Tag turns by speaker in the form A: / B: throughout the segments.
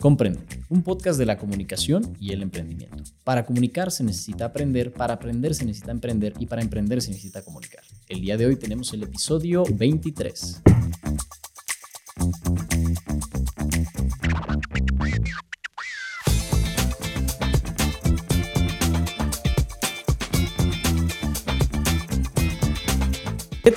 A: Comprende, un podcast de la comunicación y el emprendimiento. Para comunicar se necesita aprender, para aprender se necesita emprender y para emprender se necesita comunicar. El día de hoy tenemos el episodio 23.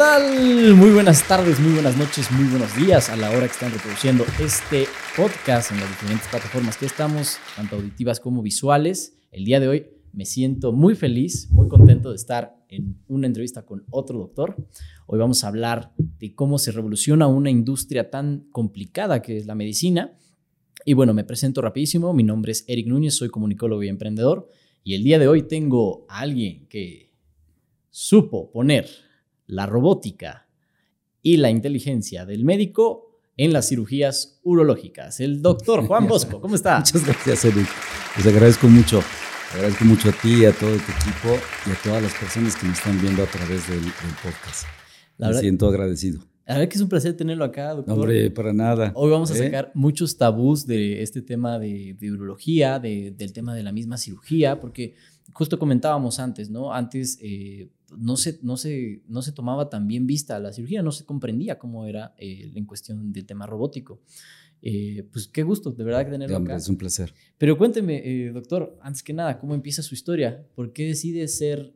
A: Tal? Muy buenas tardes, muy buenas noches, muy buenos días a la hora que están reproduciendo este podcast en las diferentes plataformas que estamos, tanto auditivas como visuales. El día de hoy me siento muy feliz, muy contento de estar en una entrevista con otro doctor. Hoy vamos a hablar de cómo se revoluciona una industria tan complicada que es la medicina. Y bueno, me presento rapidísimo. Mi nombre es Eric Núñez, soy comunicólogo y emprendedor. Y el día de hoy tengo a alguien que supo poner la robótica y la inteligencia del médico en las cirugías urológicas. El doctor Juan Bosco, ¿cómo está?
B: Muchas gracias, Eric. Les agradezco mucho. Agradezco mucho a ti, a todo tu equipo y a todas las personas que me están viendo a través del, podcast. me siento agradecido.
A: La verdad que es un placer tenerlo acá, doctor.
B: hombre, para nada.
A: Hoy vamos a ¿Eh? sacar muchos tabús de este tema de, urología, del tema de la misma cirugía, porque justo comentábamos antes, ¿no? Antes eh, no, se, no, se, no se tomaba tan bien vista la cirugía, no se comprendía cómo era eh, en cuestión del tema robótico. Eh, pues qué gusto, de verdad que tenerlo acá.
B: Es un placer.
A: Pero cuénteme, doctor, antes que nada, ¿cómo empieza su historia? ¿Por qué decide ser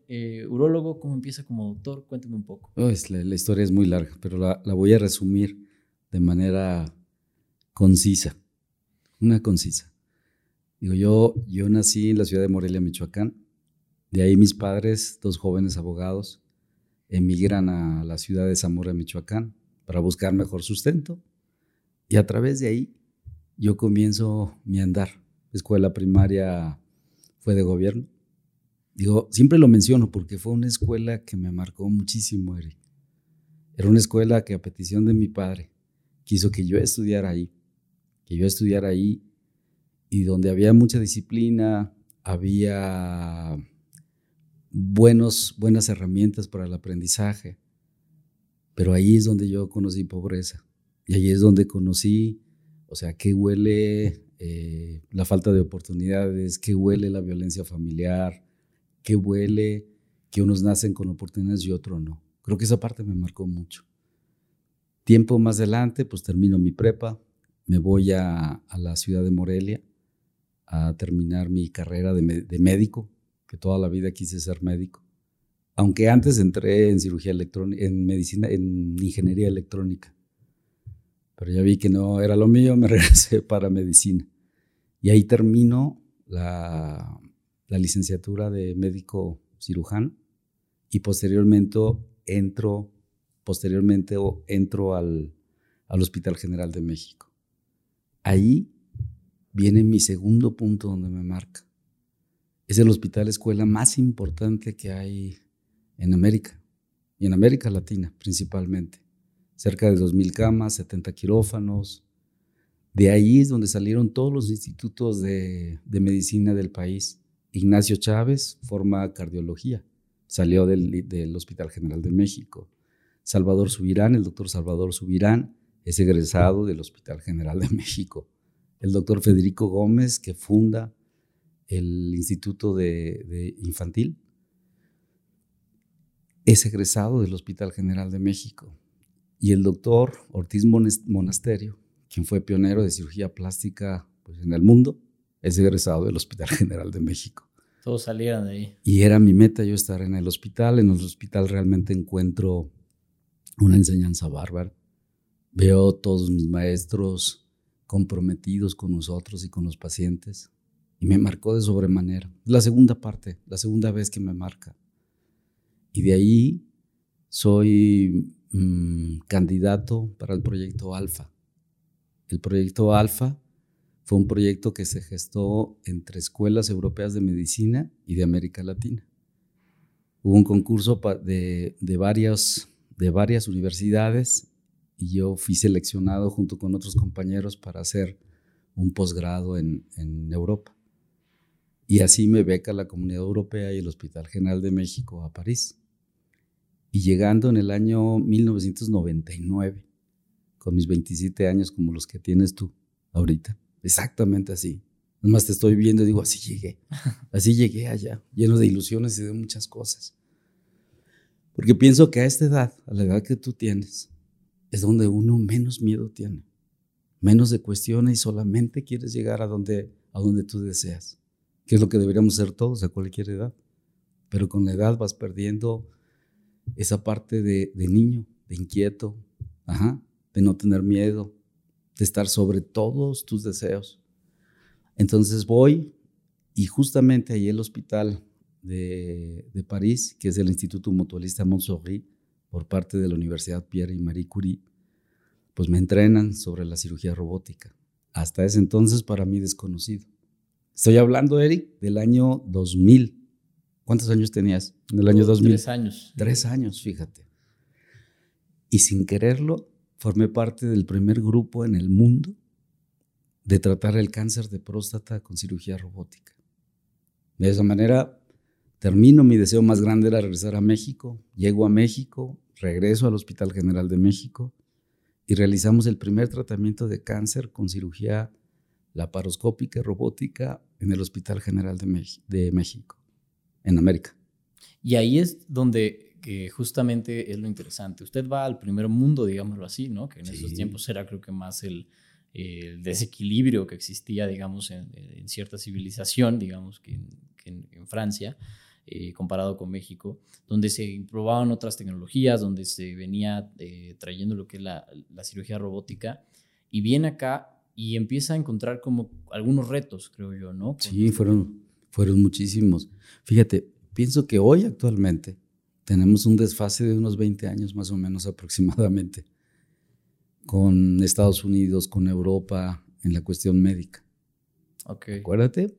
A: urólogo? ¿Cómo empieza como doctor? Cuénteme un poco.
B: Oh, la, la, historia es muy larga, pero la, la voy a resumir de manera concisa, una concisa. Digo, yo, yo nací en la ciudad de Morelia, Michoacán, de ahí mis padres, dos jóvenes abogados, emigran a la ciudad de Zamora, Michoacán, para buscar mejor sustento. Y a través de ahí yo comienzo mi andar. Escuela primaria fue de gobierno. Digo, siempre lo menciono porque fue una escuela que me marcó muchísimo, Eric. Era una escuela que a petición de mi padre quiso que yo estudiara ahí, que yo estudiara ahí y donde había mucha disciplina, había buenos, buenas herramientas para el aprendizaje. Pero ahí es donde yo conocí pobreza. Y ahí es donde conocí, o sea, qué huele eh, la falta de oportunidades, qué huele la violencia familiar, qué huele que unos nacen con oportunidades y otros no. Creo que esa parte me marcó mucho. Tiempo más adelante, pues termino mi prepa, me voy a, la ciudad de Morelia a terminar mi carrera de médico toda la vida quise ser médico. Aunque antes entré en cirugía electrónica, en medicina, en ingeniería electrónica. Pero ya vi que no era lo mío, me regresé para medicina. Y ahí termino la, licenciatura de médico cirujano y posteriormente entro, posteriormente entro al, al Hospital General de México. Ahí viene mi segundo punto donde me marca. Es el hospital escuela más importante que hay en América y en América Latina principalmente. Cerca de 2.000 camas, 70 quirófanos. De ahí es donde salieron todos los institutos de, medicina del país. Ignacio Chávez forma cardiología, salió del, del Hospital General de México. Salvador Subirán, el doctor Salvador Subirán, es egresado del Hospital General de México. El doctor Federico Gómez, que funda el Instituto de, Infantil, es egresado del Hospital General de México. Y el doctor Ortiz Monasterio, quien fue pionero de cirugía plástica pues, en el mundo, es egresado del Hospital General de México.
A: Todos salieron de ahí.
B: Y era mi meta yo estar en el hospital. En el hospital realmente encuentro una enseñanza bárbara. Veo todos mis maestros comprometidos con nosotros y con los pacientes y me marcó de sobremanera. La segunda parte, la segunda vez que me marca. Y de ahí soy mm, candidato para el proyecto Alfa. El proyecto Alfa fue un proyecto que se gestó entre escuelas europeas de medicina y de América Latina. Hubo un concurso de, de, varias, de varias universidades y yo fui seleccionado junto con otros compañeros para hacer un posgrado en, en Europa. Y así me beca la Comunidad Europea y el Hospital General de México a París. Y llegando en el año 1999, con mis 27 años como los que tienes tú ahorita, exactamente así. Nomás te estoy viendo y digo, así llegué, así llegué allá, lleno de ilusiones y de muchas cosas. Porque pienso que a esta edad, a la edad que tú tienes, es donde uno menos miedo tiene, menos de cuestiones y solamente quieres llegar a donde, a donde tú deseas, que es lo que deberíamos ser todos a cualquier edad. Pero con la edad vas perdiendo esa parte de, niño, de inquieto, de no tener miedo, de estar sobre todos tus deseos. Entonces voy y justamente ahí el hospital de, de París, que es el Instituto Mutualista Montsouris, por parte de la Universidad Pierre y Marie Curie, pues me entrenan sobre la cirugía robótica. Hasta ese entonces para mí desconocido. Estoy hablando, Eric, del año 2000. ¿Cuántos años tenías en el año 2000?
A: Tres años.
B: Tres años, fíjate. Y sin quererlo, formé parte del primer grupo en el mundo de tratar el cáncer de próstata con cirugía robótica. De esa manera, termino, mi deseo más grande era regresar a México, llego a México, regreso al Hospital General de México y realizamos el primer tratamiento de cáncer con cirugía laparoscópica y robótica en el Hospital General de, de México, en América.
A: Y ahí es donde justamente es lo interesante. Usted va al primer mundo, digámoslo así, ¿no? Que en esos tiempos era creo que más el, desequilibrio que existía, digamos, en, cierta civilización, digamos, que en, Francia, eh, comparado con México, donde se probaban otras tecnologías, donde se venía eh, trayendo lo que es la, la, cirugía robótica, y viene acá y empieza a encontrar como algunos retos, creo yo, ¿no?
B: sí, fueron, fueron muchísimos. Fíjate, pienso que hoy actualmente tenemos un desfase de unos 20 años más o menos aproximadamente con Estados Unidos, con Europa en la cuestión médica.
A: Okay.
B: Acuérdate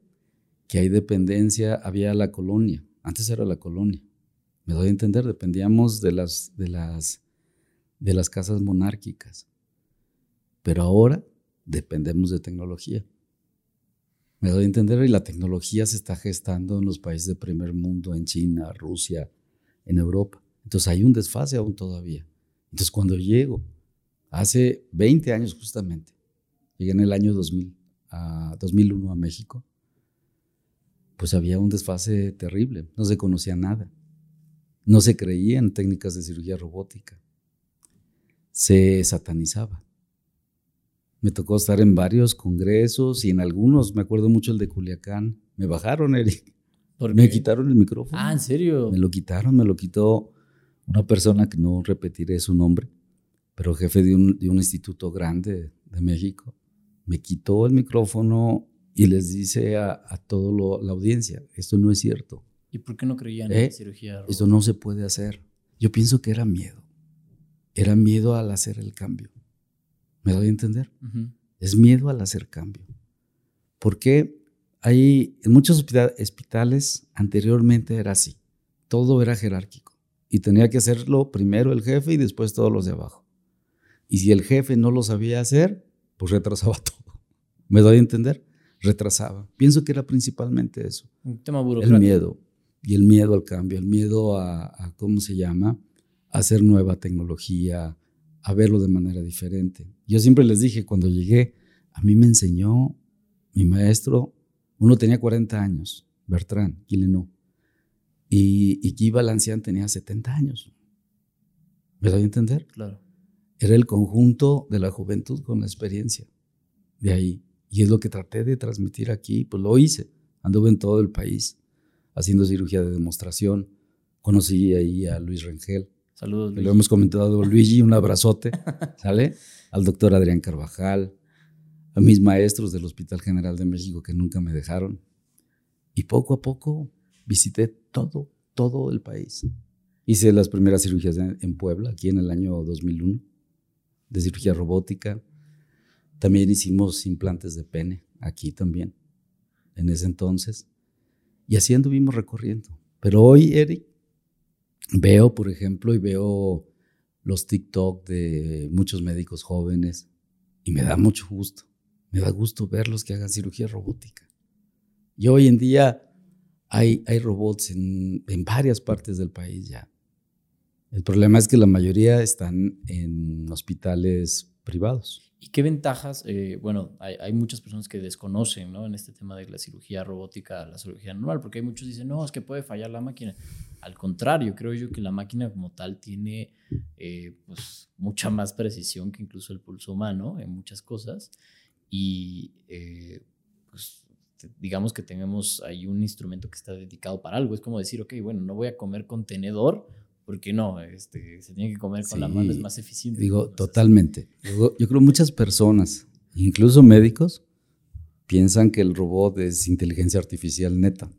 B: que hay dependencia, había la colonia, antes era la colonia. Me doy a entender, dependíamos de las, de las, de las casas monárquicas. Pero ahora dependemos de tecnología. Me doy a entender y la tecnología se está gestando en los países de primer mundo, en China, Rusia, en Europa. Entonces hay un desfase aún todavía. Entonces cuando llego, hace 20 años justamente, llegué en el año 2000, a 2001 a México, pues había un desfase terrible, no se conocía nada, no se creía en técnicas de cirugía robótica, se satanizaba. Me tocó estar en varios congresos y en algunos, me acuerdo mucho el de Culiacán, me bajaron, Eric. Me quitaron el micrófono.
A: Ah, ¿en serio?
B: Me lo quitaron, me lo quitó una persona que no repetiré su nombre, pero jefe de un, de un instituto grande de México. Me quitó el micrófono y les dice a, a toda la audiencia, esto no es cierto.
A: ¿Y por qué no creían en la ¿Eh? cirugía?
B: Esto no se puede hacer. Yo pienso que era miedo. Era miedo al hacer el cambio. ¿Me doy a entender? Es miedo al hacer cambio. ¿Por qué? Hay, en muchos hospitales anteriormente era así, todo era jerárquico y tenía que hacerlo primero el jefe y después todos los de abajo. Y si el jefe no lo sabía hacer, pues retrasaba todo. ¿Me doy a entender? Retrasaba. Pienso que era principalmente eso.
A: Un tema burocrático.
B: El miedo. Y el miedo al cambio, el miedo a, a, ¿cómo se llama? A hacer nueva tecnología, a verlo de manera diferente. Yo siempre les dije, cuando llegué, a mí me enseñó mi maestro uno tenía 40 años, Bertrand Guillenot, y, y Guy Balancian tenía 70 años. ¿Me doy a entender?
A: Claro.
B: Era el conjunto de la juventud con la experiencia. De ahí. Y es lo que traté de transmitir aquí, pues lo hice. Anduve en todo el país haciendo cirugía de demostración. Conocí ahí a Luis Rengel.
A: Saludos, Luis.
B: Lo hemos comentado, Luigi, un abrazote, ¿sale? Al doctor Adrián Carvajal, a mis maestros del Hospital General de México que nunca me dejaron. Y poco a poco visité todo, todo el país. Hice las primeras cirugías en Puebla, aquí en el año 2001, de cirugía robótica. También hicimos implantes de pene, aquí también, en ese entonces. Y así anduvimos recorriendo. Pero hoy, Eric, veo, por ejemplo, y veo los TikTok de muchos médicos jóvenes y me da mucho gusto me da gusto verlos que hagan cirugía robótica. Y hoy en día hay, hay robots en, en varias partes del país ya. El problema es que la mayoría están en hospitales privados.
A: ¿Y qué ventajas? Eh, bueno, hay, muchas personas que desconocen ¿no? en este tema de la cirugía robótica, la cirugía normal, porque hay muchos que dicen, no, es que puede fallar la máquina. Al contrario, creo yo que la máquina como tal tiene eh, pues, mucha más precisión que incluso el pulso humano en muchas cosas. Y eh, pues, digamos que tenemos ahí un instrumento que está dedicado para algo. Es como decir, ok, bueno, no voy a comer contenedor porque no, este, se tiene que comer con la mano, es más eficiente.
B: Digo, totalmente. Yo, yo creo muchas personas, incluso médicos, piensan que el robot es inteligencia artificial neta.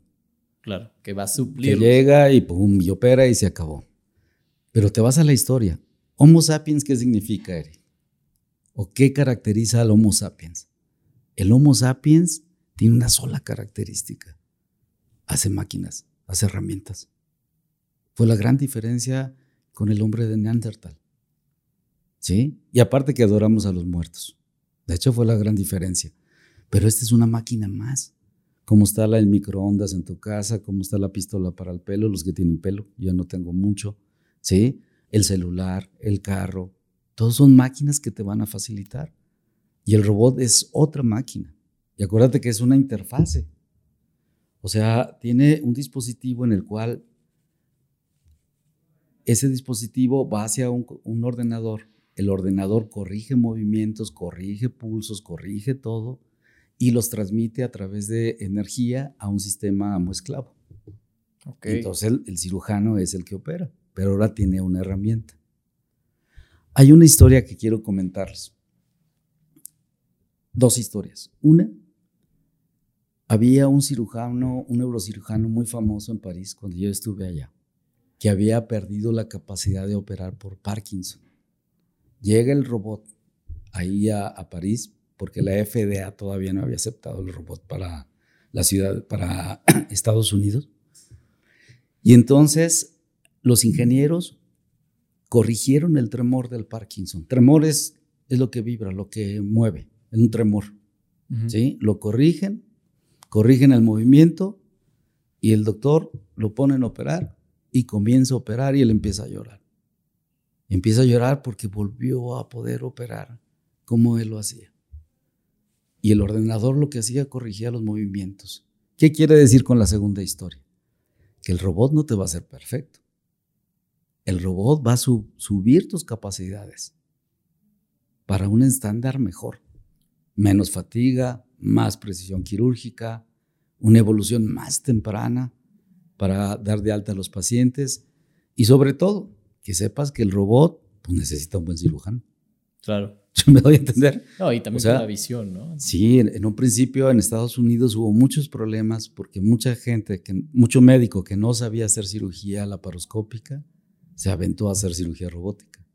A: Claro, que va a suplir.
B: Que llega y pum, y opera y se acabó. Pero te vas a la historia. Homo sapiens, ¿qué significa, Eri? ¿O qué caracteriza al Homo sapiens? El Homo sapiens tiene una sola característica. Hace máquinas, hace herramientas. Fue la gran diferencia con el hombre de Neandertal. ¿Sí? Y aparte que adoramos a los muertos. De hecho, fue la gran diferencia. Pero esta es una máquina más. Como está la, el microondas en tu casa, como está la pistola para el pelo, los que tienen pelo, yo no tengo mucho. ¿Sí? El celular, el carro, todos son máquinas que te van a facilitar. Y el robot es otra máquina. Y acuérdate que es una interfase. O sea, tiene un dispositivo en el cual ese dispositivo va hacia un, ordenador, el ordenador corrige movimientos, corrige pulsos, corrige todo y los transmite a través de energía a un sistema amo esclavo. Entonces el, cirujano es el que opera, pero ahora tiene una herramienta. Hay una historia que quiero comentarles. Dos historias. Una, había un cirujano, un neurocirujano muy famoso en París cuando yo estuve allá que había perdido la capacidad de operar por Parkinson. Llega el robot ahí a, París, porque la FDA todavía no había aceptado el robot para la ciudad, para Estados Unidos. Y entonces los ingenieros corrigieron el tremor del Parkinson. Tremor es, lo que vibra, lo que mueve, es un tremor. ¿sí? Lo corrigen, corrigen el movimiento y el doctor lo pone en operar y comienza a operar y él empieza a llorar. Empieza a llorar porque volvió a poder operar como él lo hacía. Y el ordenador lo que hacía corregía los movimientos. ¿Qué quiere decir con la segunda historia? Que el robot no te va a ser perfecto. El robot va a subir tus capacidades para un estándar mejor. Menos fatiga, más precisión quirúrgica, una evolución más temprana, para dar de alta a los pacientes y sobre todo que sepas que el robot pues, necesita un buen cirujano.
A: Claro.
B: Yo me doy a entender.
A: No, y también la visión, ¿no?
B: Sí, en, un principio en Estados Unidos hubo muchos problemas porque mucha gente, que, mucho médico que no sabía hacer cirugía laparoscópica, se aventó a hacer cirugía robótica.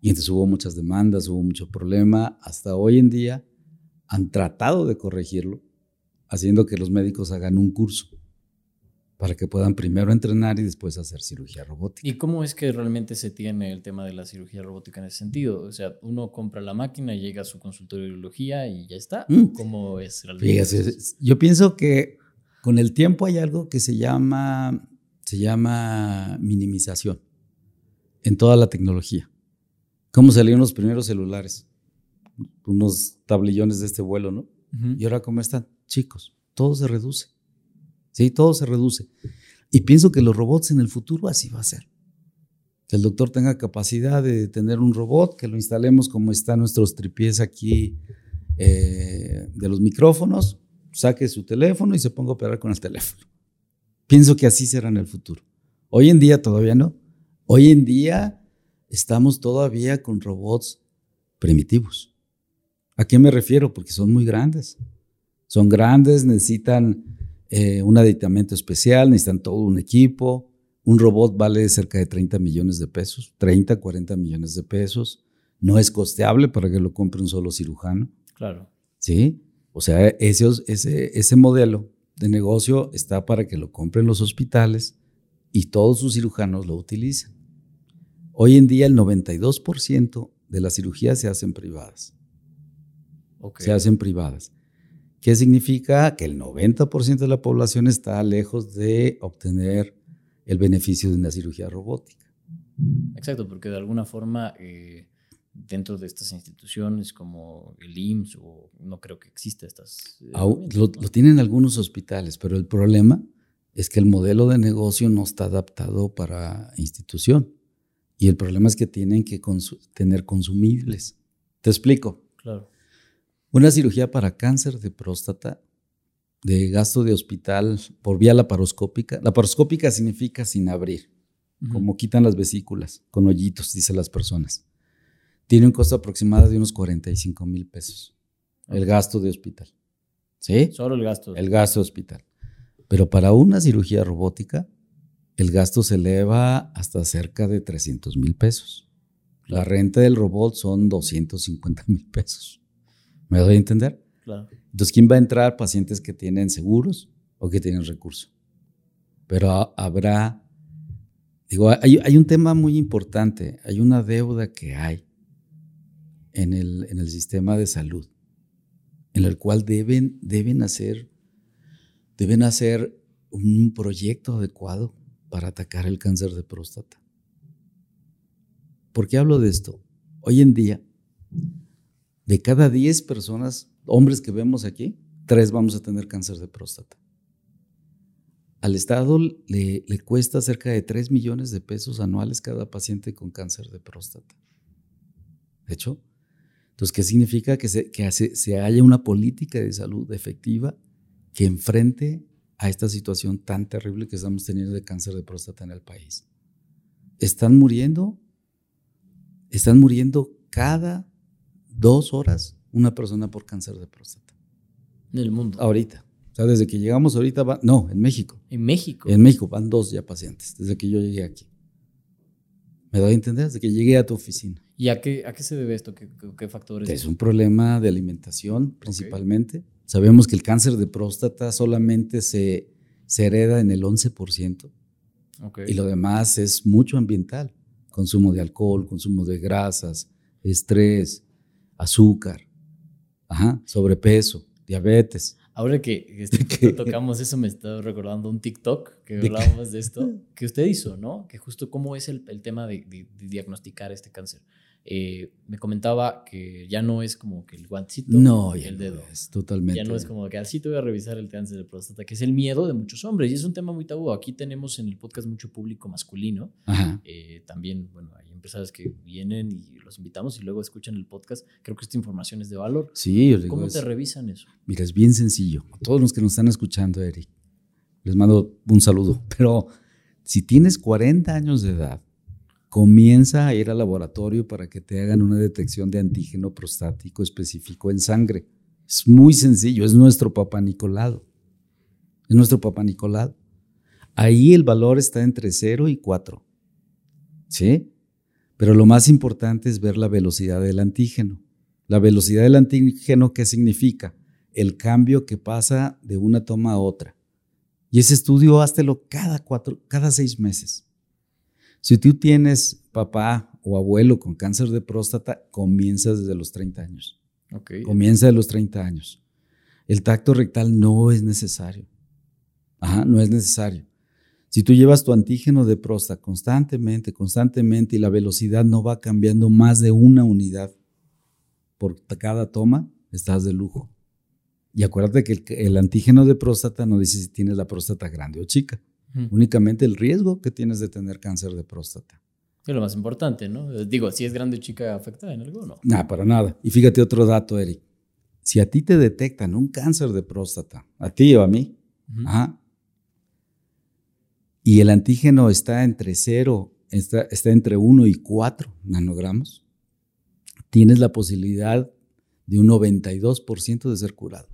B: Y entonces hubo muchas demandas, hubo mucho problema. Hasta hoy en día han tratado de corregirlo, haciendo que los médicos hagan un curso para que puedan primero entrenar y después hacer cirugía robótica.
A: ¿Y cómo es que realmente se tiene el tema de la cirugía robótica en ese sentido? O sea, uno compra la máquina, llega a su consultorio de urología y ya está. Mm. ¿Cómo es realmente?
B: yo pienso que con el tiempo hay algo que se llama, se llama minimización en toda la tecnología. ¿Cómo salieron los primeros celulares? Unos tablillones de este vuelo, ¿no? Y ahora, ¿cómo están? Chicos, todo se reduce. ¿Sí? Todo se reduce. Y pienso que los robots en el futuro así va a ser. Que el doctor tenga capacidad de tener un robot, que lo instalemos como están nuestros tripiés aquí eh, de los micrófonos, saque su teléfono y se ponga a operar con el teléfono. Pienso que así será en el futuro. Hoy en día todavía no. Hoy en día estamos todavía con robots primitivos. ¿A qué me refiero? Porque son muy grandes. Son grandes, necesitan eh, un aditamento especial, necesitan todo un equipo. Un robot vale cerca de 30 millones de pesos, 30, 40 millones de pesos. No es costeable para que lo compre un solo cirujano.
A: Claro.
B: ¿Sí? O sea, ese, ese, ese modelo de negocio está para que lo compren los hospitales y todos sus cirujanos lo utilicen. Hoy en día el 92% de las cirugías se hacen privadas. Se hacen privadas. ¿Qué significa? Que el 90% de la población está lejos de obtener el beneficio de una cirugía robótica.
A: Exacto, porque de alguna forma, eh, dentro de estas instituciones como el IMSS o no creo que exista estas.
B: Eh, lo, tienen algunos hospitales, pero el problema es que el modelo de negocio no está adaptado para institución. Y el problema es que tienen que tener consumibles. Te explico.
A: Claro.
B: Una cirugía para cáncer de próstata, de gasto de hospital por vía laparoscópica. Laparoscópica significa sin abrir, como quitan las vesículas, con hoyitos, dicen las personas. Tiene un costo aproximado de unos 45 mil pesos. El gasto de hospital. ¿Sí?
A: Solo el gasto.
B: El gasto de hospital. Pero para una cirugía robótica, el gasto se eleva hasta cerca de 300 mil pesos. La renta del robot son 250 mil pesos. ¿Me doy a entender?
A: Claro.
B: Entonces, ¿quién va a entrar? Pacientes que tienen seguros o que tienen recursos. Pero habrá, digo, hay, un tema muy importante, hay una deuda que hay en el, en el sistema de salud, en el cual deben, deben hacer deben hacer un proyecto adecuado para atacar el cáncer de próstata. ¿Por qué hablo de esto? Hoy en día, de cada 10 personas, hombres que vemos aquí, 3 vamos a tener cáncer de próstata. Al Estado le, cuesta cerca de 3 millones de pesos anuales cada paciente con cáncer de próstata. De hecho, entonces, ¿qué significa? Que, se, que se haya una política de salud efectiva que enfrente a esta situación tan terrible que estamos teniendo de cáncer de próstata en el país. Están muriendo, están muriendo cada dos horas una persona por cáncer de próstata.
A: En el mundo.
B: Ahorita. O sea, desde que llegamos ahorita, va, no, en México.
A: En México.
B: En México van dos ya pacientes, desde que yo llegué aquí. ¿Me doy a entender? Desde que llegué a tu oficina.
A: ¿Y a qué, a qué se debe esto? ¿Qué, factores?
B: Es un problema de alimentación principalmente. Sabemos que el cáncer de próstata solamente se, se hereda en el 11%. Y lo demás es mucho ambiental. Consumo de alcohol, consumo de grasas, estrés, azúcar, sobrepeso, diabetes.
A: Ahora que, este, tocamos eso, me está recordando un TikTok que hablábamos de esto, que usted hizo, ¿no? Que justo cómo es el, tema de, diagnosticar este cáncer. Eh, me comentaba que ya no es como que el guantito
B: no,
A: el dedo.
B: es totalmente.
A: Ya no es como que así te voy a revisar el cáncer de próstata, que es el miedo de muchos hombres y es un tema muy tabú. Aquí tenemos en el podcast mucho público masculino. Eh, también, bueno, hay empresarios que vienen y los invitamos y luego escuchan el podcast. Creo que esta información es de valor.
B: Sí, yo
A: ¿Cómo te revisan eso?
B: Mira, es bien sencillo. A todos los que nos están escuchando, Eric, les mando un saludo. Pero si tienes 40 años de edad, comienza a ir al laboratorio para que te hagan una detección de antígeno prostático específico en sangre. Es muy sencillo, es nuestro papá Nicolado. Es nuestro papá Nicolado. Ahí el valor está entre 0 y 4. ¿Sí? Pero lo más importante es ver la velocidad del antígeno. La velocidad del antígeno, ¿qué significa? El cambio que pasa de una toma a otra. Y ese estudio háztelo cada, cuatro, cada seis meses. Si tú tienes papá o abuelo con cáncer de próstata, comienza desde los 30 años. Comienza de los 30 años. El tacto rectal no es necesario. Ajá, no es necesario. Si tú llevas tu antígeno de próstata constantemente, constantemente y la velocidad no va cambiando más de una unidad por cada toma, estás de lujo. Y acuérdate que el antígeno de próstata no dice si tienes la próstata grande o chica únicamente el riesgo que tienes de tener cáncer de próstata.
A: Es lo más importante, ¿no? Digo, si es grande o chica, ¿afecta en algo no?
B: Nada, para nada. Y fíjate otro dato, Eric. Si a ti te detectan un cáncer de próstata, a ti o a mí, y el antígeno está entre 0, está, está entre 1 y 4 nanogramos, tienes la posibilidad de un 92% de ser curado.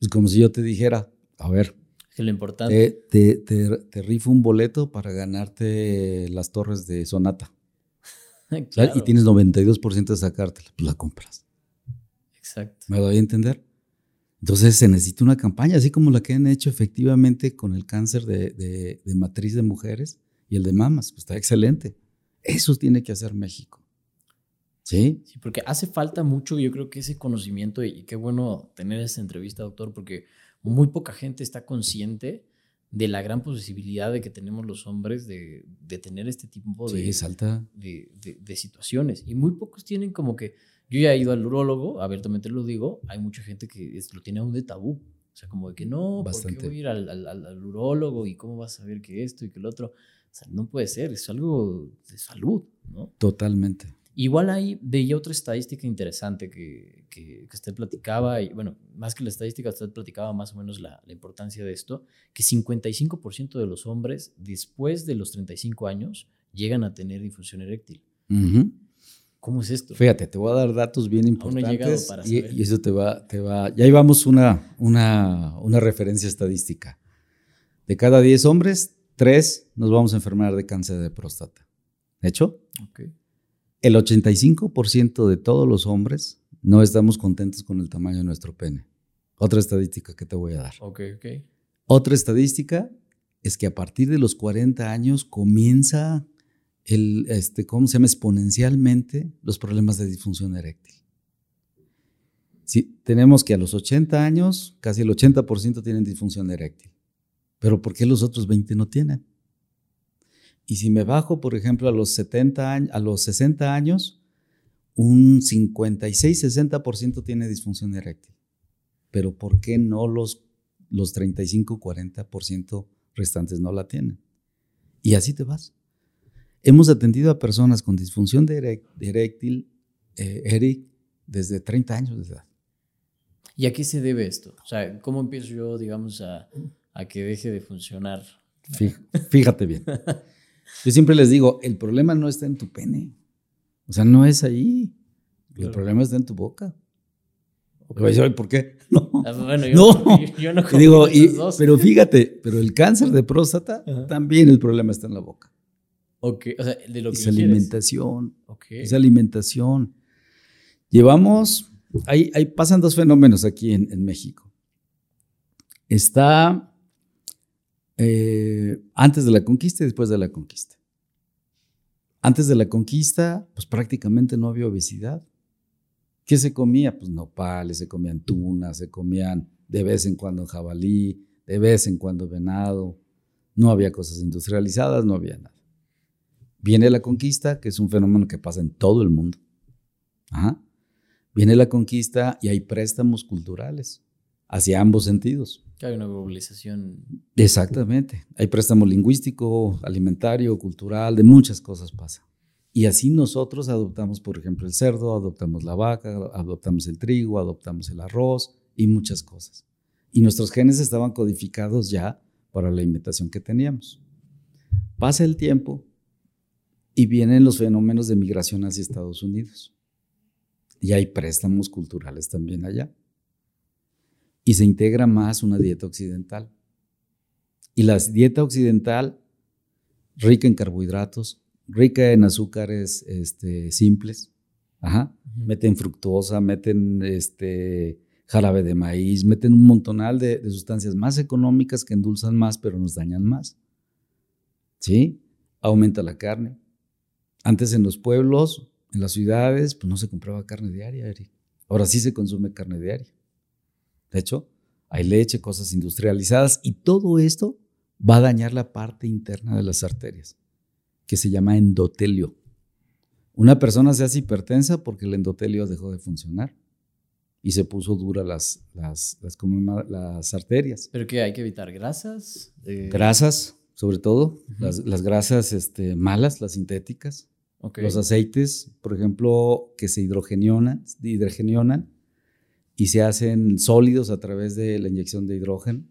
B: Es como si yo te dijera, a ver,
A: lo importante.
B: Te, te, rifo un boleto para ganarte las torres de Sonata. Y tienes 92% de sacártela, pues la compras.
A: Exacto.
B: ¿Me doy a entender? Entonces se necesita una campaña, así como la que han hecho efectivamente con el cáncer de, matriz de mujeres y el de mamas. Pues está excelente. Eso tiene que hacer México. ¿Sí?
A: Sí, porque hace falta mucho, yo creo que ese conocimiento, y qué bueno tener esa entrevista, doctor, porque muy poca gente está consciente de la gran posibilidad de que tenemos los hombres de, de tener este tipo de,
B: Sí,
A: de, de- situaciones. Y muy pocos tienen como que, yo ya he ido al urólogo, abiertamente lo digo, hay mucha gente que es- lo tiene aún de tabú. O sea, como de que no, ¿por qué
B: Bastante.
A: voy a ir al, al, al- al urólogo y cómo vas a saber que esto y que lo otro? O sea, no puede ser, es algo de salud, ¿no?
B: Totalmente.
A: Igual ahí veía otra estadística interesante que, que, que usted platicaba, y bueno, más que la estadística, usted platicaba más o menos la, la importancia de esto, que 55% de los hombres después de los 35 años llegan a tener disfunción eréctil. ¿Cómo es esto?
B: Fíjate, te voy a dar datos bien
A: no
B: importantes
A: para
B: y, y eso te va, te va. Ya llevamos una, una, una referencia estadística. De cada 10 hombres, 3 nos vamos a enfermar de cáncer de próstata. De hecho,
A: Ok.
B: El 85% de todos los hombres no estamos contentos con el tamaño de nuestro pene. Otra estadística que te voy a dar.
A: Ok, ok.
B: Otra estadística es que a partir de los 40 años comienza el, este, ¿cómo se llama? Exponencialmente los problemas de disfunción eréctil. Sí, tenemos que a los 80 años casi el 80% tienen disfunción eréctil. Pero ¿por qué los otros 20 no tienen? Y si me bajo, por ejemplo, a los 70 años, a los 60 años, un 56-60% tiene disfunción eréctil. Pero ¿por qué no los, los 35-40% restantes no la tienen? Y así te vas. Hemos atendido a personas con disfunción de eréctil, eh, Eric, desde 30 años de edad.
A: ¿Y a qué se debe esto? O sea, ¿cómo empiezo yo, digamos, a, a que deje de funcionar?
B: Fí- Fíjate bien. Yo siempre les digo, el problema no está en tu pene. O sea, no es ahí. El problema está en tu boca. ¿Por qué? No.
A: Ah, bueno, yo
B: No.
A: yo, yo no
B: Y digo, y- pero fíjate, pero el cáncer de próstata,
A: Ajá.
B: también el problema está en la boca.
A: Ok, o sea, de lo que
B: Es alimentación.
A: Ok.
B: Es alimentación. Llevamos, ahí, ahí pasan dos fenómenos aquí en, en México. Está eh, antes de la conquista y después de la conquista. Antes de la conquista, pues prácticamente no había obesidad. ¿Qué se comía? Pues nopales, se comían tunas, se comían de vez en cuando jabalí, de vez en cuando venado. No había cosas industrializadas, no había nada. Viene la conquista, que es un fenómeno que pasa en todo el mundo. Viene la conquista y hay préstamos culturales hacia ambos sentidos.
A: Hay una globalización.
B: Exactamente. Hay préstamo lingüístico, alimentario, cultural, de muchas cosas pasa. Y así nosotros adoptamos, por ejemplo, el cerdo, adoptamos la vaca, adoptamos el trigo, adoptamos el arroz y muchas cosas. Y nuestros genes estaban codificados ya para la alimentación que teníamos. Pasa el tiempo y vienen los fenómenos de migración hacia Estados Unidos. Y hay préstamos culturales también allá. Y se integra más una dieta occidental. Y la dieta occidental, rica en carbohidratos, rica en azúcares este, simples, ajá, meten fructosa, meten este, jarabe de maíz, meten un montonal de, de sustancias más económicas que endulzan más, pero nos dañan más. ¿Sí? Aumenta la carne. Antes en los pueblos, en las ciudades, pues no se compraba carne diaria, Eric. Ahora sí se consume carne diaria. De hecho, hay leche, cosas industrializadas y todo esto va a dañar la parte interna de las arterias, que se llama endotelio. Una persona se hace hipertensa porque el endotelio dejó de funcionar y se puso dura las, las, las, ¿cómo se llama? las arterias.
A: ¿Pero qué? ¿Hay que evitar grasas? Eh,
B: Grasas, sobre todo,
A: Ujú.
B: las, las grasas este, malas, las sintéticas, los aceites, por ejemplo, que se hidrogenionan, hidrogenionan y se hacen sólidos a través de la inyección de hidrógeno,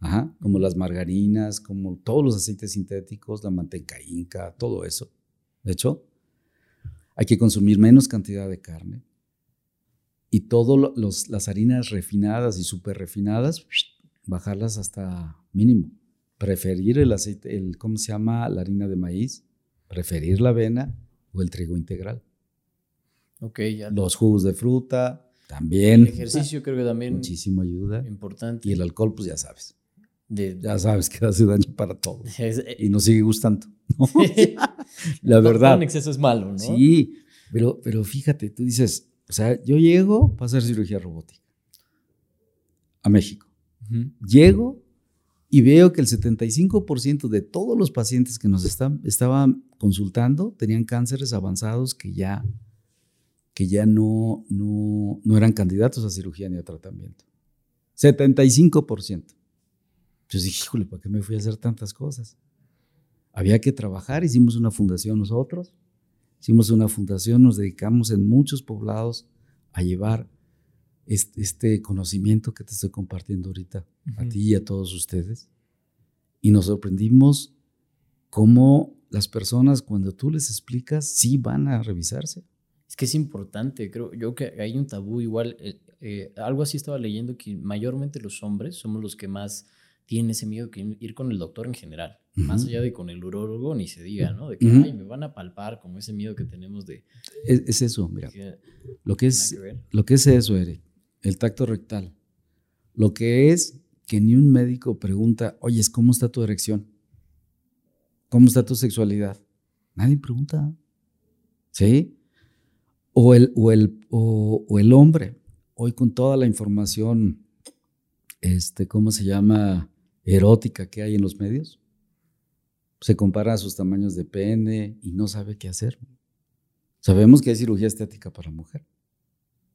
B: Ajá, como las margarinas, como todos los aceites sintéticos, la manteca inca, todo eso. De hecho, hay que consumir menos cantidad de carne y todas las harinas refinadas y súper refinadas, bajarlas hasta mínimo. Preferir el aceite, el, ¿cómo se llama? La harina de maíz, preferir la avena o el trigo integral.
A: Ok, ya.
B: Los jugos de fruta
A: El
B: también.
A: ejercicio creo que también
B: Muchísimo ayuda.
A: importante.
B: Y el alcohol, pues ya sabes.
A: de,
B: Ya sabes que hace daño para todo.
A: eh,
B: Y nos sigue gustando. ¿no? La verdad.
A: en exceso es malo, ¿no?
B: Sí, pero, pero fíjate, tú dices, o sea, yo llego para hacer cirugía robótica a México.
A: Ujú.
B: Llego y veo que el 75% de todos los pacientes que nos están, estaban consultando tenían cánceres avanzados que ya, que ya no, no, no eran candidatos a cirugía ni a tratamiento. 75%. Yo dije, híjole, ¿para qué me fui a hacer tantas cosas? Había que trabajar, hicimos una fundación nosotros, hicimos una fundación, nos dedicamos en muchos poblados a llevar este, conocimiento que te estoy compartiendo ahorita, a ti y a todos ustedes. Y nos sorprendimos cómo las personas, cuando tú les explicas, sí van a revisarse.
A: Es que es importante, creo yo que hay un tabú igual. Eh, eh, algo así estaba leyendo que mayormente los hombres somos los que más tienen ese miedo que ir con el doctor en general. Más allá de con el urólogo, ni se diga, ¿no? De que me van a palpar, como ese miedo que tenemos de.
B: Es, eso, mira. lo, que es, lo que es eso, Eric el tacto rectal. Lo que es que ni un médico pregunta, oye, ¿cómo está tu erección? ¿Cómo está tu sexualidad? Nadie pregunta. ¿Sí? O el, o el, o, el hombre, hoy con toda la información, este, ¿cómo se llama? Erótica que hay en los medios, se compara a sus tamaños de pene y no sabe qué hacer. Sabemos que hay cirugía estética para mujer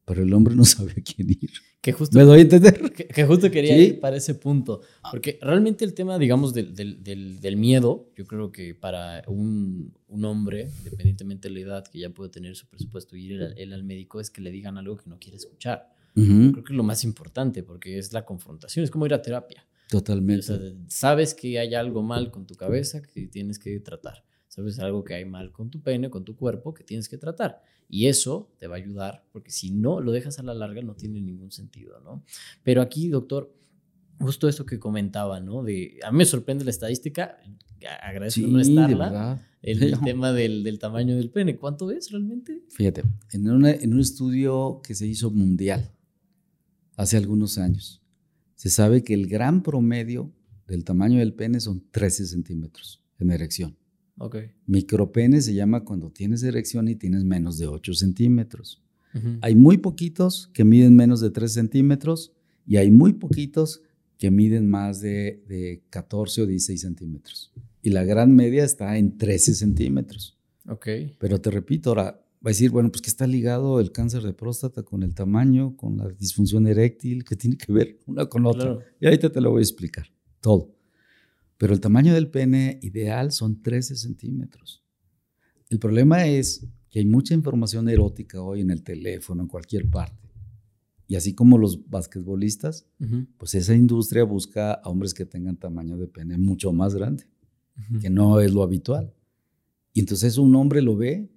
B: pero el hombre no sabe a quién ir.
A: Que justo,
B: ¿Me doy a entender?
A: Que, justo quería ir para ese punto, porque realmente el tema, digamos, del, del, del, miedo, yo creo que para un, un, hombre, independientemente de la edad, que ya puede tener su presupuesto y ir él al médico, es que le digan algo que no quiere escuchar. Creo que es lo más importante, porque es la confrontación, es como ir a terapia.
B: Totalmente.
A: sabes que hay algo mal con tu cabeza que tienes que tratar. Sabes algo que hay mal con tu pene, con tu cuerpo, que tienes que tratar. Y eso te va a ayudar, porque si no lo dejas a la larga no tiene ningún sentido, ¿no? Pero aquí, doctor, justo eso que comentaba, ¿no? De, a mí me sorprende la estadística, agradezco no estarla, el, tema del, del, tamaño del pene. ¿Cuánto es realmente?
B: Fíjate, en, en un estudio que se hizo mundial hace algunos años, se sabe que el gran promedio del tamaño del pene son 13 centímetros en erección. Micropene se llama cuando tienes erección y tienes menos de 8 centímetros. Hay muy poquitos que miden menos de 3 centímetros y hay muy poquitos que miden más de, de 14 o 16 centímetros. Y la gran media está en 13 centímetros.
A: Okay.
B: Pero te repito, ahora va a decir, bueno, pues que está ligado el cáncer de próstata con el tamaño, con la disfunción eréctil, que tiene que ver una con otra. Y ahorita te lo voy a explicar, todo. Pero el tamaño del pene ideal son 13 centímetros. El problema es que hay mucha información erótica hoy en el teléfono, en cualquier parte. Y así como los basquetbolistas, pues esa industria busca a hombres que tengan tamaño de pene mucho más grande, que no es lo habitual. Y entonces un hombre lo ve,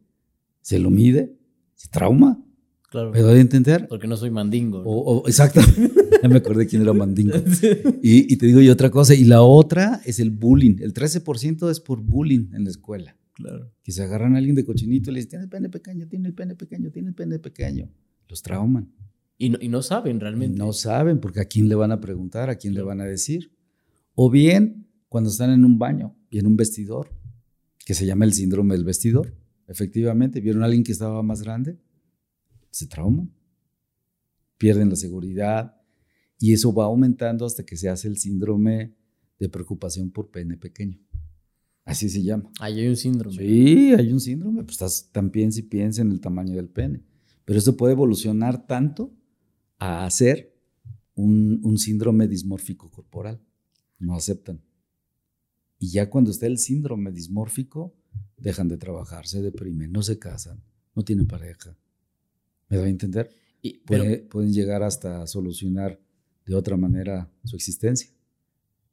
B: se lo mide, se trauma.
A: Claro.
B: ¿Me doy a entender?
A: Porque no soy mandingo.
B: O, exactamente. ya me acordé quién era Mandingo. Y, te digo yo otra cosa, y la otra es el bullying. El 13% es por bullying en la escuela.
A: Claro.
B: Que se agarran a alguien de cochinito y le dicen, tiene el pene pequeño, tiene el pene pequeño, tiene el pene pequeño. Los trauman.
A: Y no, y no saben realmente.
B: No saben, porque a quién le van a preguntar, a quién le van a decir. O bien cuando están en un baño y en un vestidor, que se llama el síndrome del vestidor. Efectivamente, vieron a alguien que estaba más grande, se trauman, pierden la seguridad, y eso va aumentando hasta que se hace el síndrome de preocupación por pene pequeño. Así se llama.
A: Ahí hay un síndrome.
B: Sí, hay un síndrome. Pues estás tan piensa y piensa en el tamaño del pene. Pero eso puede evolucionar tanto a hacer un, un síndrome dismórfico corporal. No aceptan. Y ya cuando está el síndrome dismórfico, dejan de trabajar, se deprimen, no se casan, no tienen pareja. ¿Me da a entender? Y, pueden llegar hasta solucionar de otra manera su existencia.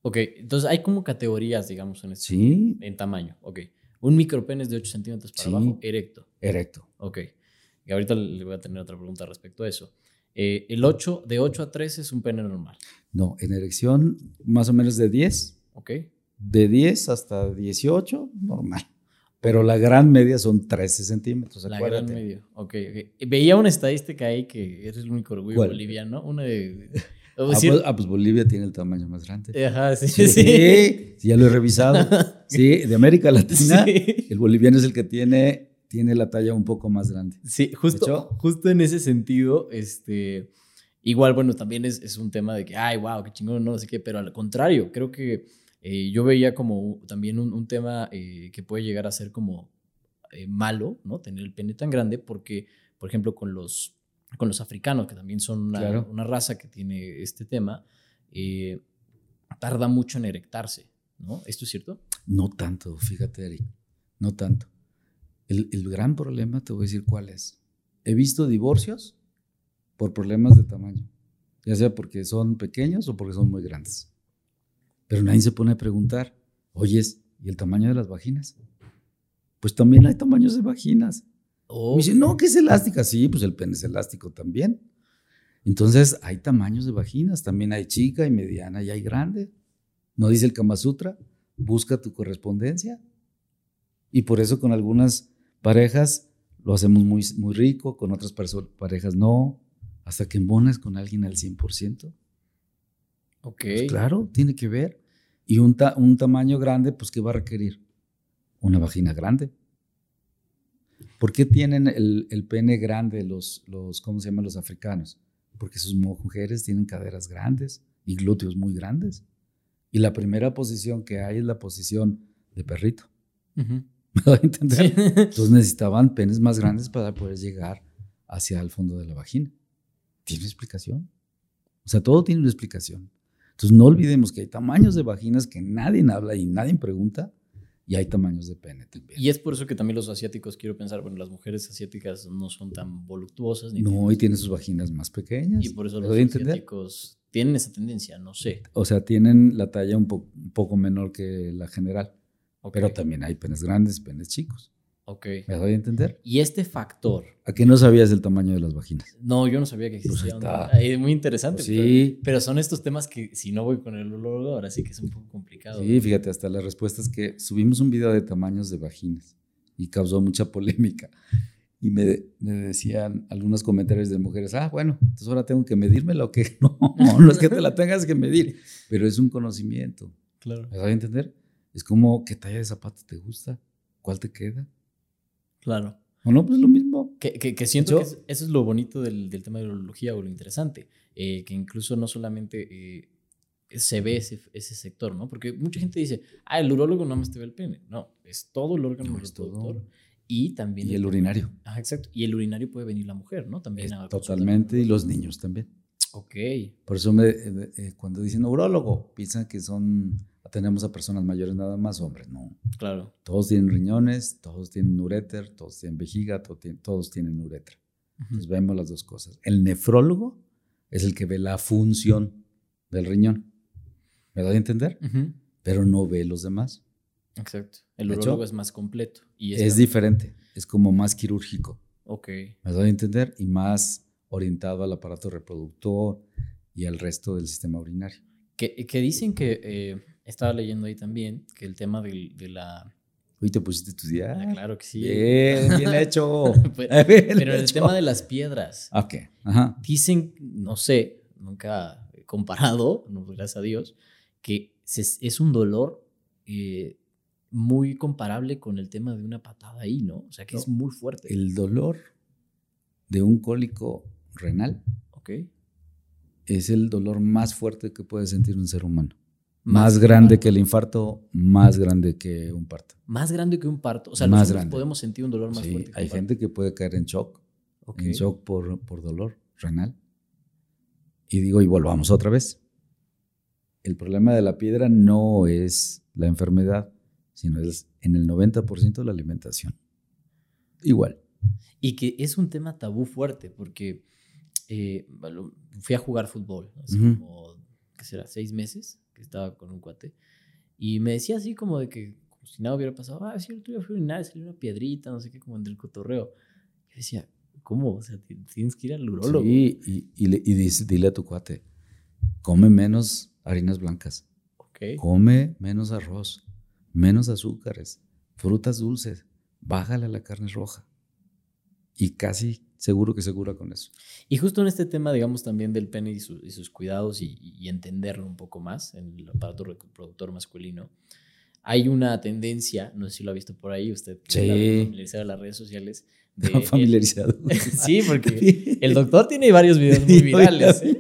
A: Ok, entonces hay como categorías, digamos, en, este,
B: sí.
A: en tamaño. Ok, un micropene es de 8 centímetros para abajo, erecto.
B: Erecto.
A: Ok, y ahorita le voy a tener otra pregunta respecto a eso. Eh, el 8, de 8 a 13 es un pene normal.
B: No, en erección más o menos de 10.
A: Ok.
B: De 10 hasta 18, normal. Pero la gran media son 13 centímetros.
A: La gran media, ok. Veía una estadística ahí que es el único orgullo boliviano, una de
B: Ah pues, ah, pues, Bolivia tiene el tamaño más grande.
A: Ajá, sí,
B: sí. Sí, ya lo he revisado. Sí, de América Latina, el boliviano es el que tiene, tiene la talla un poco más grande.
A: Sí, justo, justo en ese sentido, este, Igual, bueno, también es, es, un tema de que, ay, wow, qué chingón, no sé qué, pero al contrario, creo que eh, yo veía como también un, un tema eh, que puede llegar a ser como eh, malo, ¿no? Tener el pene tan grande, porque, por ejemplo, con los, con los africanos, que también son una, una raza que tiene este tema, tarda mucho en erectarse, ¿no? ¿Esto es cierto?
B: No tanto, fíjate, Eric, no tanto. El, el gran problema, te voy a decir cuál es. He visto divorcios por problemas de tamaño, ya sea porque son pequeños o porque son muy grandes. Pero nadie se pone a preguntar, oyes, ¿y el tamaño de las vaginas? Pues también hay tamaños de vaginas. Oh. Me no, que es elástica. Sí, pues el pene es elástico también. Entonces hay tamaños de vaginas, también hay chica y mediana y hay grande. ¿No dice el Kama Sutra? Busca tu correspondencia. Y por eso con algunas parejas lo hacemos muy, muy rico, con otras parejas no hasta que embonas con alguien al 100%. Ok. Pues claro, tiene que ver. Y un, un tamaño grande, pues, ¿qué va a requerir? Una vagina grande. ¿Por qué tienen el, el, pene grande los, los, ¿cómo se llaman los africanos? Porque sus mujeres tienen caderas grandes y glúteos muy grandes. Y la primera posición que hay es la posición de perrito. ¿Me voy a entender? Entonces necesitaban penes más grandes para poder llegar hacia el fondo de la vagina tiene explicación. O sea, todo tiene una explicación. Entonces no olvidemos que hay tamaños de vaginas que nadie habla y nadie pregunta y hay tamaños de pene también.
A: Y es por eso que también los asiáticos, quiero pensar, bueno, las mujeres asiáticas no son tan voluptuosas.
B: Ni no, y tienen sus vaginas más pequeñas.
A: Y por eso los asiáticos tienen esa tendencia, no sé.
B: O sea, tienen la talla un, un poco menor que la general. Pero también hay penes grandes, penes chicos. Ok. ¿Me doy a entender?
A: Y este factor.
B: ¿A qué no sabías el tamaño de las vaginas?
A: No, yo no sabía que pues existía. es muy interesante. sí. Pero, son estos temas que si no voy con el olor, ahora sí que es un poco complicado.
B: Sí, fíjate, hasta las respuestas que subimos un video de tamaños de vaginas y causó mucha polémica. Y me, me, decían algunos comentarios de mujeres, ah, bueno, entonces ahora tengo que medírmela o qué. No, no es que te la tengas que medir, pero es un conocimiento. Claro. ¿Me doy a entender? Es como, ¿qué talla de zapato te gusta? ¿Cuál te queda?
A: Claro.
B: ¿O no? Pues lo mismo.
A: Que, que, siento que eso es lo bonito del, del, tema de la urología o lo interesante, eh, que incluso no solamente eh, se ve ese, ese, sector, ¿no? Porque mucha gente dice, ah, el urólogo no más te ve el pene. No, es todo el órgano reproductor. Y también...
B: Y el, urinario.
A: Ah, exacto. Y el urinario puede venir la mujer, ¿no? También.
B: totalmente, y los niños también.
A: Ok.
B: Por eso me, eh, cuando dicen urólogo, piensan que son tenemos a personas mayores nada más hombres, no.
A: Claro.
B: Todos tienen riñones, todos tienen ureter, todos tienen vejiga, todos tienen uretra. Entonces vemos las dos cosas. El nefrólogo es el que ve la función del riñón. ¿Me da a entender? Pero no ve los demás.
A: Exacto. El urólogo es más completo.
B: Y es, diferente. Es como más quirúrgico.
A: Ok.
B: ¿Me da a entender? Y más orientado al aparato reproductor y al resto del sistema urinario.
A: Que, que dicen que eh, estaba leyendo ahí también que el tema de, de la...
B: Uy, te pusiste a estudiar.
A: Ah, claro que sí.
B: Bien, bien hecho.
A: pero, el tema de las piedras.
B: Ok, ajá.
A: Dicen, no sé, nunca he comparado, no, gracias a Dios, que es un dolor eh, muy comparable con el tema de una patada ahí, ¿no? O sea, que es muy fuerte.
B: El dolor de un cólico renal
A: Ok.
B: es el dolor más fuerte que puede sentir un ser humano. Más, grande que el infarto, más grande que un parto.
A: Más grande que un parto. O sea, nosotros podemos sentir un dolor más fuerte.
B: hay gente que puede caer en shock. En shock por, por dolor renal. Y digo, y volvamos otra vez. El problema de la piedra no es la enfermedad, sino es en el 90% la alimentación. Igual.
A: Y que es un tema tabú fuerte, porque eh, fui a jugar fútbol hace como, ¿qué será? ¿Seis meses? Estaba con un cuate, y me decía así como de que, como si nada hubiera pasado, ah, sí, el tuyo fue nada, salió una piedrita, no sé qué, como en el cotorreo. Y decía, ¿cómo? O sea, tienes que ir al urólogo.
B: Sí, y, y, y dice, dile a tu cuate, come menos harinas blancas.
A: Okay.
B: Come menos arroz, menos azúcares, frutas dulces, bájale a la carne roja. Y casi seguro que se cura con eso.
A: Y justo en este tema, digamos, también del pene y, sus cuidados y, entenderlo un poco más en el aparato reproductor masculino, hay una tendencia, no sé si lo ha visto por ahí, usted
B: sí.
A: la, las redes sociales,
B: Estaba
A: Eh,
B: familiarizado.
A: Sí, porque el doctor tiene varios videos muy virales. ¿eh?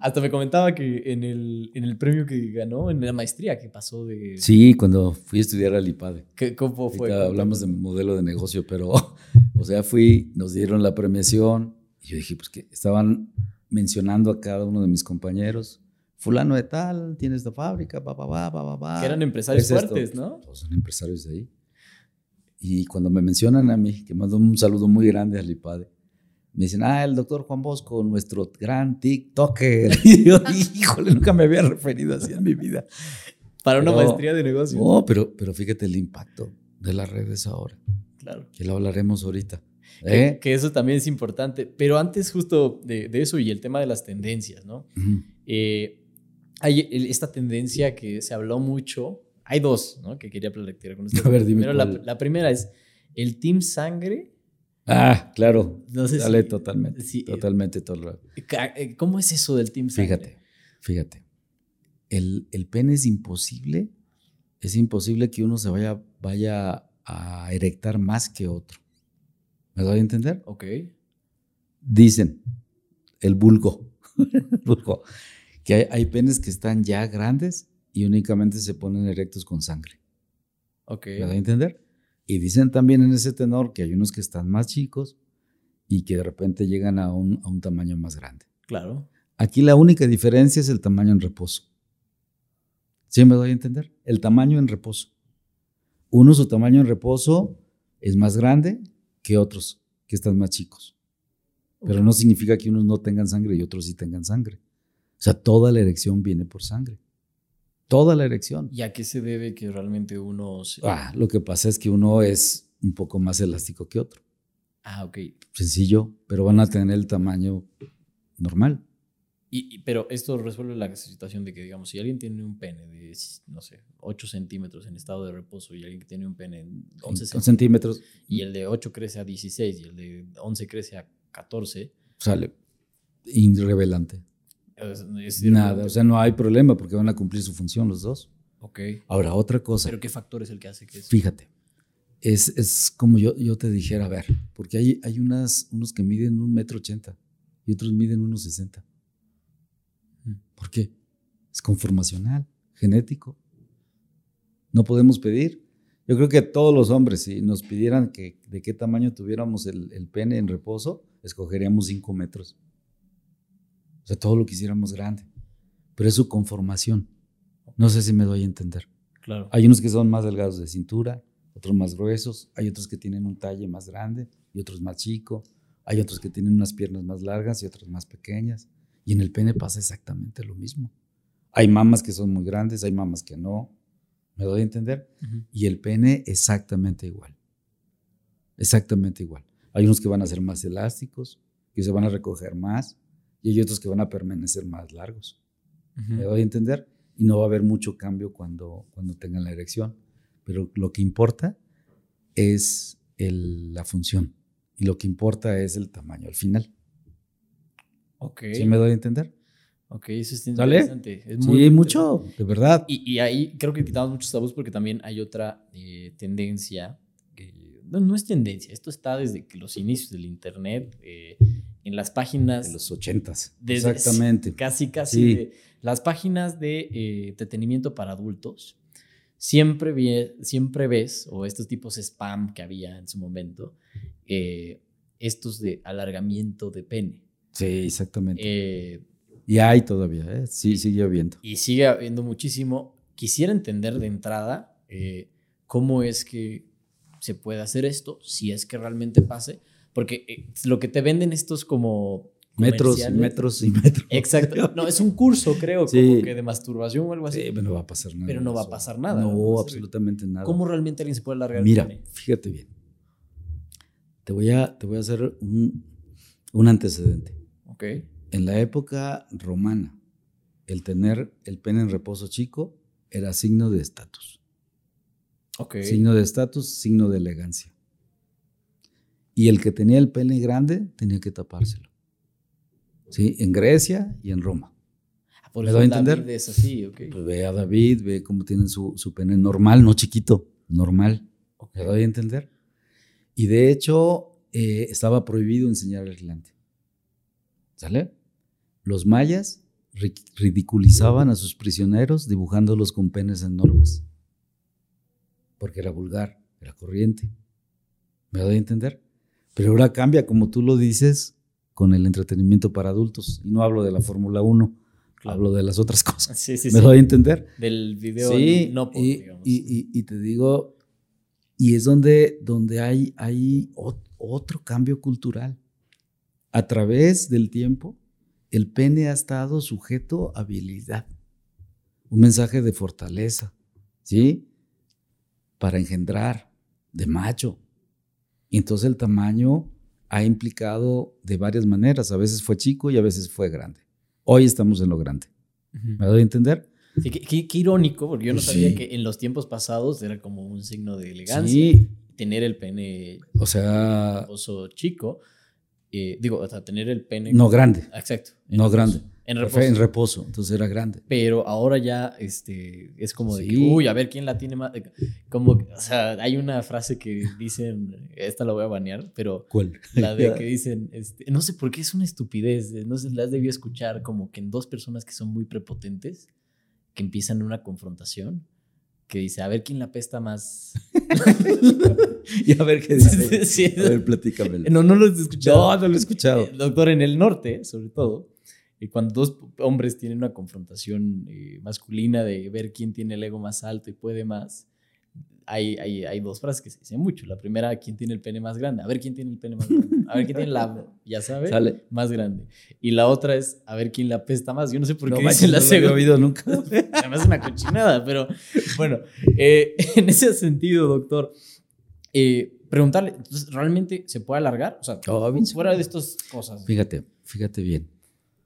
A: Hasta me comentaba que en el, en el premio que ganó, en la maestría que pasó de...
B: Sí, cuando fui a estudiar al IPADE.
A: ¿qué- ¿Cómo fue?
B: Ahorita hablamos de modelo de negocio, pero, o sea, fui, nos dieron la premiación y yo dije, pues que estaban mencionando a cada uno de mis compañeros. Fulano de tal, tiene esta fábrica, pa, pa, pa, pa, pa, pa.
A: Que eran empresarios
B: Es esto.
A: fuertes, ¿no?
B: Todos son empresarios de ahí. Y cuando me mencionan a mí, que mando un saludo muy grande al IPADE, me dicen, ah, el doctor Juan Bosco, nuestro gran TikToker. Y yo, híjole, nunca me había referido así en mi vida.
A: Para una
B: Pero-
A: maestría de negocio.
B: No, pero, pero fíjate el impacto de las redes ahora,
A: Claro.
B: que lo hablaremos ahorita.
A: Que,
B: ¿Eh?
A: que eso también es importante. Pero antes justo de, de eso y el tema de las tendencias, ¿no?
B: Ujú.
A: Eh, hay esta tendencia que se habló mucho. Hay dos, ¿no? Que quería platicar con ustedes.
B: A ver, dime
A: Primero, la, la primera es el Team Sangre.
B: Ah, claro.
A: No sé
B: Dale,
A: si-
B: totalmente.
A: sí, eh,
B: totalmente. todo.
A: Ca- eh, ¿Cómo es eso del Team Sangre?
B: Fíjate, fíjate. El, el pene es imposible. Es imposible que uno se vaya, vaya a erectar más que otro. ¿Me doy a entender?
A: Ok.
B: Dicen, el vulgo, el vulgo, que hay, hay penes que están ya grandes y únicamente se ponen erectos con sangre.
A: Ok.
B: ¿Me doy a entender? Y dicen también en ese tenor que hay unos que están más chicos y que de repente llegan a un, a un tamaño más grande.
A: Claro.
B: Aquí la única diferencia es el tamaño en reposo. ¿Sí me doy a entender? El tamaño en reposo. Uno, su tamaño en reposo es más grande que otros, que están más chicos. Pero no significa que unos no tengan sangre y otros sí tengan sangre. O sea, toda la erección viene por sangre. Toda la erección.
A: ¿Y a qué se debe que realmente uno... se-
B: Ah, lo que pasa es que uno es un poco más elástico que otro.
A: Ah, ok.
B: Sencillo, pero van a tener el tamaño normal.
A: Y, y- pero esto resuelve la situación de que, digamos, si alguien tiene un pene de, no sé, 8 centímetros en estado de reposo y alguien que tiene un pene en 11
B: Con
A: centímetros
B: centímetros
A: y el de 8 crece a 16 y el de 11 crece a 14,
B: sale irrevelante.
A: Es,
B: Nada, o sea, no hay problema porque van a cumplir su función los dos.
A: Ok.
B: Ahora, otra cosa,
A: Pero ¿qué factor es el que hace que eso?
B: fíjate, es, es como yo, yo te dijera, a ver, porque hay, hay unas, unos que miden un metro ochenta y otros miden unos sesenta. ¿Por qué? Es conformacional, genético. No podemos pedir. Yo creo que todos los hombres, si nos pidieran que de qué tamaño tuviéramos el, el pene en reposo, escogeríamos 5 metros. Sea, todo lo quisiéramos grande. Pero es su conformación. No sé si me doy a entender.
A: Claro.
B: Hay unos que son más delgados de cintura, otros más gruesos, hay otros que tienen un talle más grande y otros más chico, hay otros que tienen unas piernas más largas y otras más pequeñas. Y en el pene pasa exactamente lo mismo. Hay mamas que son muy grandes, hay mamas que no. ¿Me doy a entender? Y el pene exactamente igual. Exactamente igual. Hay unos que van a ser más elásticos, que se van a recoger más, y hay otros que van a permanecer más largos.
A: Ujú.
B: ¿Me doy a entender? Y no va a haber mucho cambio cuando, cuando tengan la erección. Pero lo que importa es el- la función. Y lo que importa es el tamaño al final.
A: Ok.
B: ¿Sí me doy a entender?
A: Ok, eso es
B: ¿Sale?
A: interesante. Es
B: Sí,
A: muy
B: mucho, de verdad.
A: Y, y ahí creo que quitamos muchos tabús porque también hay otra eh, tendencia. Que, no, no es tendencia, esto está desde que los inicios del Internet, eh, en las páginas.
B: De los ochentas. Exactamente.
A: Casi, casi.
B: Sí.
A: de- las páginas de eh, entretenimiento para adultos. Siempre, vie- siempre ves, o estos tipos spam que había en su momento, eh, estos de alargamiento de pene.
B: Sí, exactamente.
A: Eh,
B: y hay todavía, ¿eh? Sí, sigue habiendo.
A: y sigue habiendo muchísimo. Quisiera entender de entrada eh, cómo es que se puede hacer esto, si es que realmente pase, porque eh, lo que te venden estos como...
B: Metros y metros y metros.
A: Exacto. No, es un curso, creo,
B: Sí.
A: como que de masturbación o algo así.
B: Sí, pero no va a pasar nada.
A: Pero no va a pasar nada,
B: No,
A: ¿no?
B: Absolutamente nada.
A: ¿Cómo realmente alguien se puede alargar
B: Mira,
A: el pene?
B: fíjate bien. Te voy a, te voy a hacer un, un antecedente.
A: Ok.
B: En la época romana, el tener el pene en reposo chico era signo de estatus.
A: Ok.
B: Signo de estatus, signo de elegancia. Y el que tenía el pene grande tenía que tapárselo. ¿Sí? En Grecia y en Roma.
A: Ah, Por
B: ¿Me doy a
A: David
B: entender?
A: Es así, ok.
B: Pues ve a David, ve cómo tienen su, su pene normal, no chiquito, normal.
A: Ok.
B: ¿Me doy a entender? Y de hecho, eh, estaba prohibido enseñar el glande. ¿Sale? Los mayas ridiculizaban a sus prisioneros dibujándolos con penes enormes. Porque era vulgar, era corriente. ¿Me doy a entender? Pero ahora cambia, como tú lo dices, con el entretenimiento para adultos. Y no hablo de la Fórmula 1, hablo de las otras cosas. ¿Me doy a entender?
A: Del video
B: sí, no y, y, te digo, y es donde, donde hay, hay otro cambio cultural. A través del tiempo, el pene ha estado sujeto a habilidad. Un mensaje de fortaleza, ¿sí? Para engendrar, de macho. Y entonces el tamaño ha implicado de varias maneras. A veces fue chico y a veces fue grande. Hoy estamos en lo grande. ¿Me doy a entender?
A: Sí, qué, irónico, porque yo no sabía que en los tiempos pasados era como un signo de elegancia. Tener el pene
B: o sea,
A: chico. Eh, digo, o sea, tener el pene.
B: No grande.
A: Exacto.
B: No grande. En reposo. en reposo, entonces era grande.
A: Pero ahora ya este, es como de, uy, a ver quién la tiene más. Como, o sea, hay una frase que dicen, esta la voy a banear, pero.
B: ¿Cuál?
A: La de que dicen, este, no sé por qué es una estupidez, no sé, las debió escuchar como que en dos personas que son muy prepotentes, que empiezan una confrontación, que dice, a ver quién la pesta más.
B: y a ver qué dice. a ver, platícamelo.
A: No, no lo he escuchado.
B: No, no lo he escuchado.
A: Eh, doctor, en el norte, sobre todo cuando dos hombres tienen una confrontación eh, masculina de ver quién tiene el ego más alto y puede más, hay, hay, hay, dos frases que se dicen mucho. La primera, ¿quién tiene el pene más grande? A ver quién tiene el pene más grande. A ver quién tiene la, ya sabes, más grande. Y la otra es, a ver quién la apesta más. Yo no sé por qué
B: no, dicen la segunda. No he oído nunca.
A: Además es una cochinada, pero bueno, eh, en ese sentido, doctor, eh, preguntarle, ¿realmente se puede alargar? O sea, fuera de estas cosas.
B: Fíjate, fíjate bien.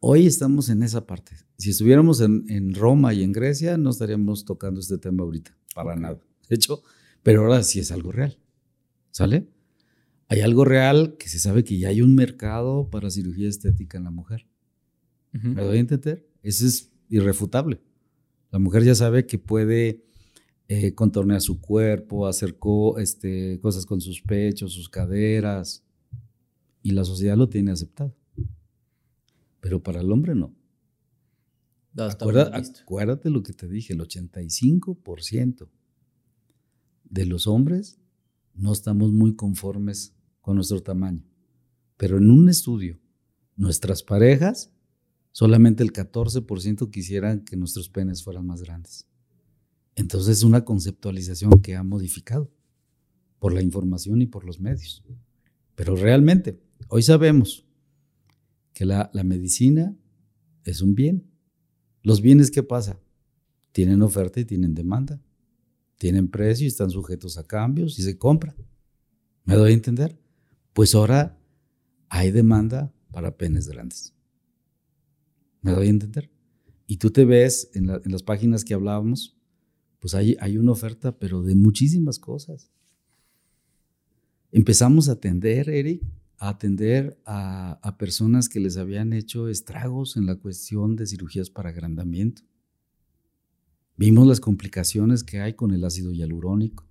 B: Hoy estamos en esa parte. Si estuviéramos en, Roma y en Grecia, no estaríamos tocando este tema ahorita, para nada. De hecho, pero ahora sí es algo real. ¿Sale? Hay algo real que se sabe que ya hay un mercado para cirugía estética en la mujer. ¿Me doy a entender? Eso es irrefutable. La mujer ya sabe que puede eh, contornear su cuerpo, hacer este, cosas con sus pechos, sus caderas, y la sociedad lo tiene aceptado pero para el hombre no. acuérdate lo que te dije, el 85% de los hombres no estamos muy conformes con nuestro tamaño. Pero en un estudio, nuestras parejas, solamente el 14% quisieran que nuestros penes fueran más grandes. Entonces es una conceptualización que ha modificado por la información y por los medios. Pero realmente, hoy sabemos que la, medicina es un bien. Los bienes, ¿qué pasa? Tienen oferta y tienen demanda. Tienen precio y están sujetos a cambios y se compra. ¿Me doy a entender? Pues ahora hay demanda para penes grandes. ¿Me doy a entender? Y tú te ves en, las páginas que hablábamos, pues hay, hay una oferta, pero de muchísimas cosas. Empezamos a atender, Eric, atender a, personas que les habían hecho estragos en la cuestión de cirugías para agrandamiento. Vimos las complicaciones que hay con el ácido hialurónico.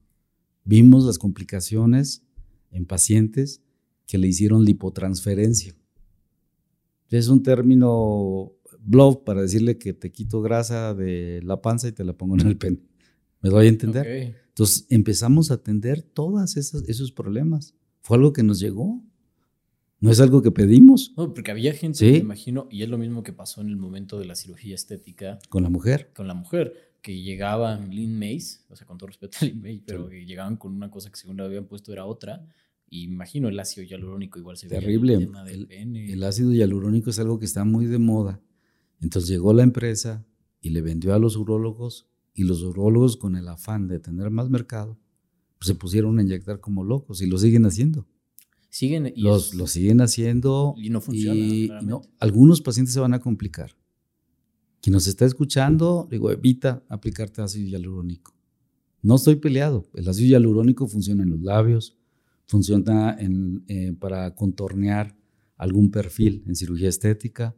B: Vimos las complicaciones en pacientes que le hicieron lipotransferencia. Es un término blog para decirle que te quito grasa de la panza y te la pongo en el pene. ¿Me doy a entender? Entonces empezamos a atender todos esos problemas. Fue algo que nos llegó. No es algo que pedimos.
A: No, porque había gente, me imagino, y es lo mismo que pasó en el momento de la cirugía estética.
B: Con la mujer.
A: Con la mujer, que llegaban Lynn Mays, o sea, con todo respeto a Lynn Mays, pero que llegaban con una cosa que según le habían puesto era otra. Y imagino el ácido hialurónico igual se
B: Terrible. El, del pene. el ácido hialurónico es algo que está muy de moda. Entonces llegó la empresa y le vendió a los urólogos y los urólogos con el afán de tener más mercado, pues se pusieron a inyectar como locos y lo siguen haciendo.
A: Siguen
B: los, siguen haciendo
A: y no funciona.
B: no, algunos pacientes se van a complicar. Quien nos está escuchando, digo, evita aplicarte ácido hialurónico. No estoy peleado. El ácido hialurónico funciona en los labios, funciona en, eh, para contornear algún perfil en cirugía estética,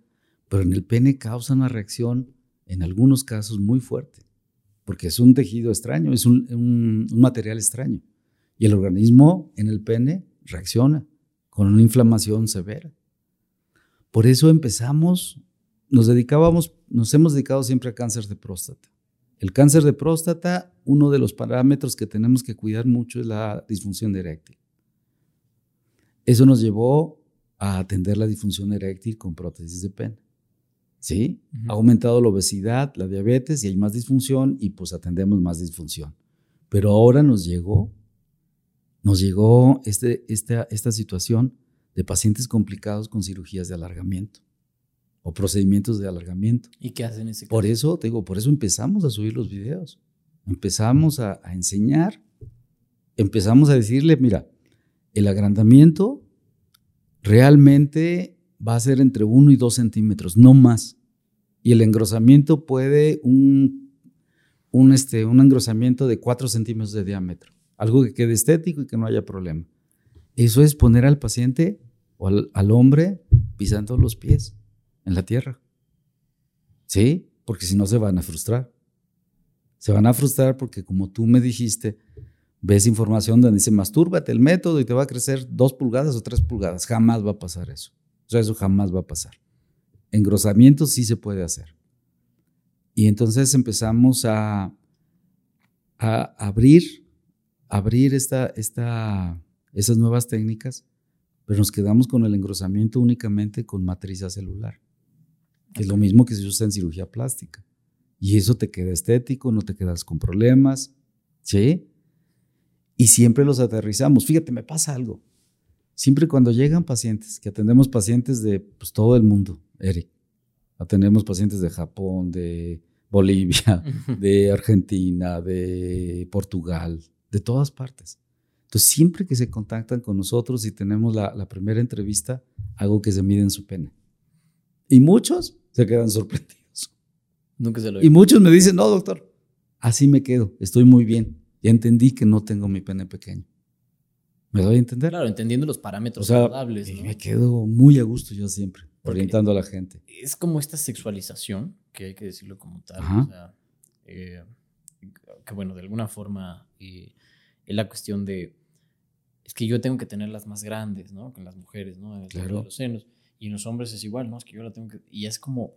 B: pero en el pene causa una reacción en algunos casos muy fuerte, porque es un tejido extraño, es un material extraño. Y el organismo en el pene reacciona con una inflamación severa. Por eso empezamos, nos dedicábamos, nos hemos dedicado siempre a cáncer de próstata. El cáncer de próstata, uno de los parámetros que tenemos que cuidar mucho es la disfunción eréctil. Eso nos llevó a atender la disfunción eréctil con prótesis de pene. ¿Sí? Ha aumentado la obesidad, la diabetes y hay más disfunción y pues atendemos más disfunción. Pero ahora nos llegó, nos llegó este, esta, esta situación de pacientes complicados con cirugías de alargamiento o procedimientos de alargamiento.
A: ¿Y qué hacen ese caso?
B: Por eso, te digo, por eso empezamos a subir los videos. Empezamos a, a enseñar, empezamos a decirle, mira, el agrandamiento realmente va a ser entre 1 y 2 centímetros, no más. Y el engrosamiento puede un, un, este, un engrosamiento de 4 centímetros de diámetro, algo que quede estético y que no haya problema. Eso es poner al paciente o al, hombre pisando los pies en la tierra. ¿Sí? Porque si no se van a frustrar. Se van a frustrar porque como tú me dijiste, ves información donde dice, mastúrbate el método y te va a crecer dos pulgadas o tres pulgadas. Jamás va a pasar eso. O sea, eso jamás va a pasar. Engrosamiento sí se puede hacer. Y entonces empezamos a, a abrir, abrir esta, esta, esas nuevas técnicas, pero nos quedamos con el engrosamiento únicamente con matriz celular. Que es lo mismo que se usa en cirugía plástica. Y eso te queda estético, no te quedas con problemas. ¿Sí? y siempre los aterrizamos. Fíjate, me pasa algo. Siempre cuando llegan pacientes, que atendemos pacientes de pues, todo el mundo, Eric, atendemos pacientes de Japón, de Bolivia, de Argentina, de Portugal, de todas partes. Entonces, siempre que se contactan con nosotros y tenemos la, la primera entrevista, hago que se miden su pene. Y muchos se quedan sorprendidos.
A: Nunca se lo
B: Y muchos me dicen, no, doctor, así me quedo, estoy muy bien. Ya entendí que no tengo mi pene pequeño. ¿Me doy a entender?
A: Claro, entendiendo los parámetros
B: O sea,
A: saludables.
B: y
A: ¿no?
B: me quedo muy a gusto yo siempre,
A: Porque-
B: orientando a la gente.
A: Es como esta sexualización, que hay que decirlo como tal.
B: Ajá.
A: O sea, eh, que bueno, de alguna forma eh, es la cuestión de. Es que yo tengo que tenerlas más grandes, ¿no? Que las mujeres, ¿no? El tema
B: Claro.
A: de los senos. Y en los hombres es igual, ¿no? Es que yo la tengo que. Y es como.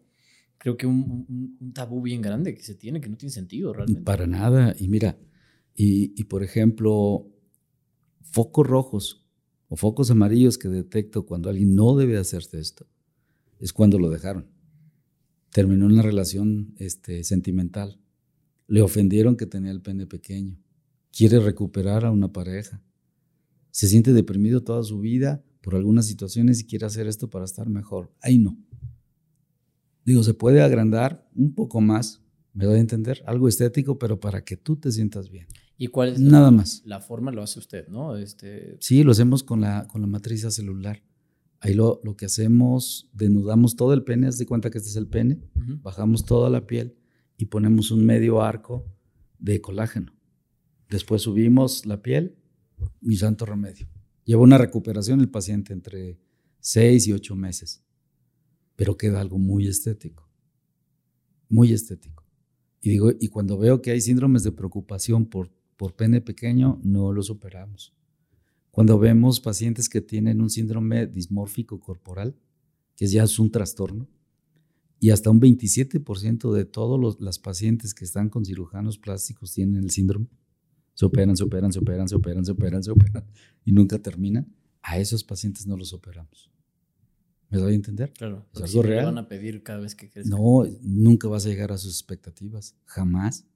A: Creo que un, un- un tabú bien grande que se tiene, que no tiene sentido realmente.
B: Para nada. Y mira, y, y por ejemplo, focos rojos o focos amarillos que detecto cuando alguien no debe hacerse esto, es cuando lo dejaron. Terminó una relación este, sentimental. Le ofendieron que tenía el pene pequeño. Quiere recuperar a una pareja. Se siente deprimido toda su vida por algunas situaciones y quiere hacer esto para estar mejor. Ahí no. Digo, se puede agrandar un poco más, me doy a entender, algo estético, pero para que tú te sientas bien.
A: ¿Y cuál es la,
B: Nada más.
A: la forma? Lo hace usted, ¿no? Este,
B: Sí, lo hacemos con la, con la matriz celular. Ahí lo, lo que hacemos, denudamos todo el pene, haz de cuenta que este es el pene, bajamos toda la piel y ponemos un medio arco de colágeno. Después subimos la piel, mi santo remedio. Lleva una recuperación el paciente entre 6 y 8 meses, pero queda algo muy estético, muy estético. Y digo, y cuando veo que hay síndromes de preocupación por, por pene pequeño, no los operamos. Cuando vemos pacientes que tienen un síndrome dismórfico corporal, que ya es un trastorno, y hasta un 27% de todas las pacientes que están con cirujanos plásticos tienen el síndrome. Se operan, se operan, se operan, se operan, se operan, se operan y nunca terminan. A esos pacientes no los operamos. ¿Me doy a entender?
A: Claro.
B: ¿Es algo real?
A: van a pedir cada vez que crezca.
B: No, nunca vas a llegar a sus expectativas. Jamás.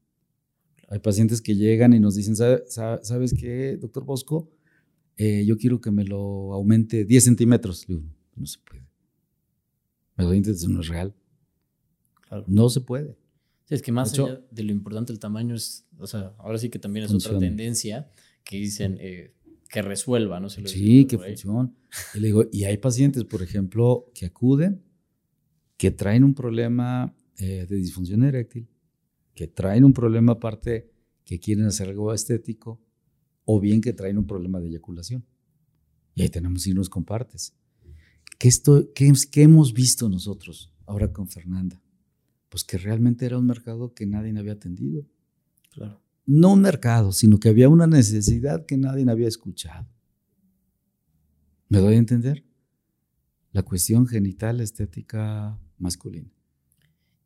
B: Hay pacientes que llegan y nos dicen, "¿Sabe- sa- ¿sabes qué, doctor Bosco? Eh, yo quiero que me lo aumente 10 centímetros. Digo, no se puede. Me doy a entender, eso no es real.
A: Claro.
B: No se puede.
A: Sí, es que más
B: De hecho-
A: allá de lo importante el tamaño es, o sea, ahora sí que también es otra tendencia que dicen eh, que resuelva, ¿no? Se lo
B: Sí, que funciona. Y le digo, y hay pacientes, por ejemplo, que acuden, que traen un problema eh, de disfunción eréctil, que traen un problema aparte, que quieren hacer algo estético, o bien que traen un problema de eyaculación. Y ahí tenemos signos con partes. ¿Qué, esto, qué, qué hemos visto nosotros ahora con Fernanda? Pues que realmente era un mercado que nadie había atendido
A: Claro.
B: no un mercado, sino que había una necesidad que nadie había escuchado. ¿Me doy a entender? La cuestión genital estética masculina.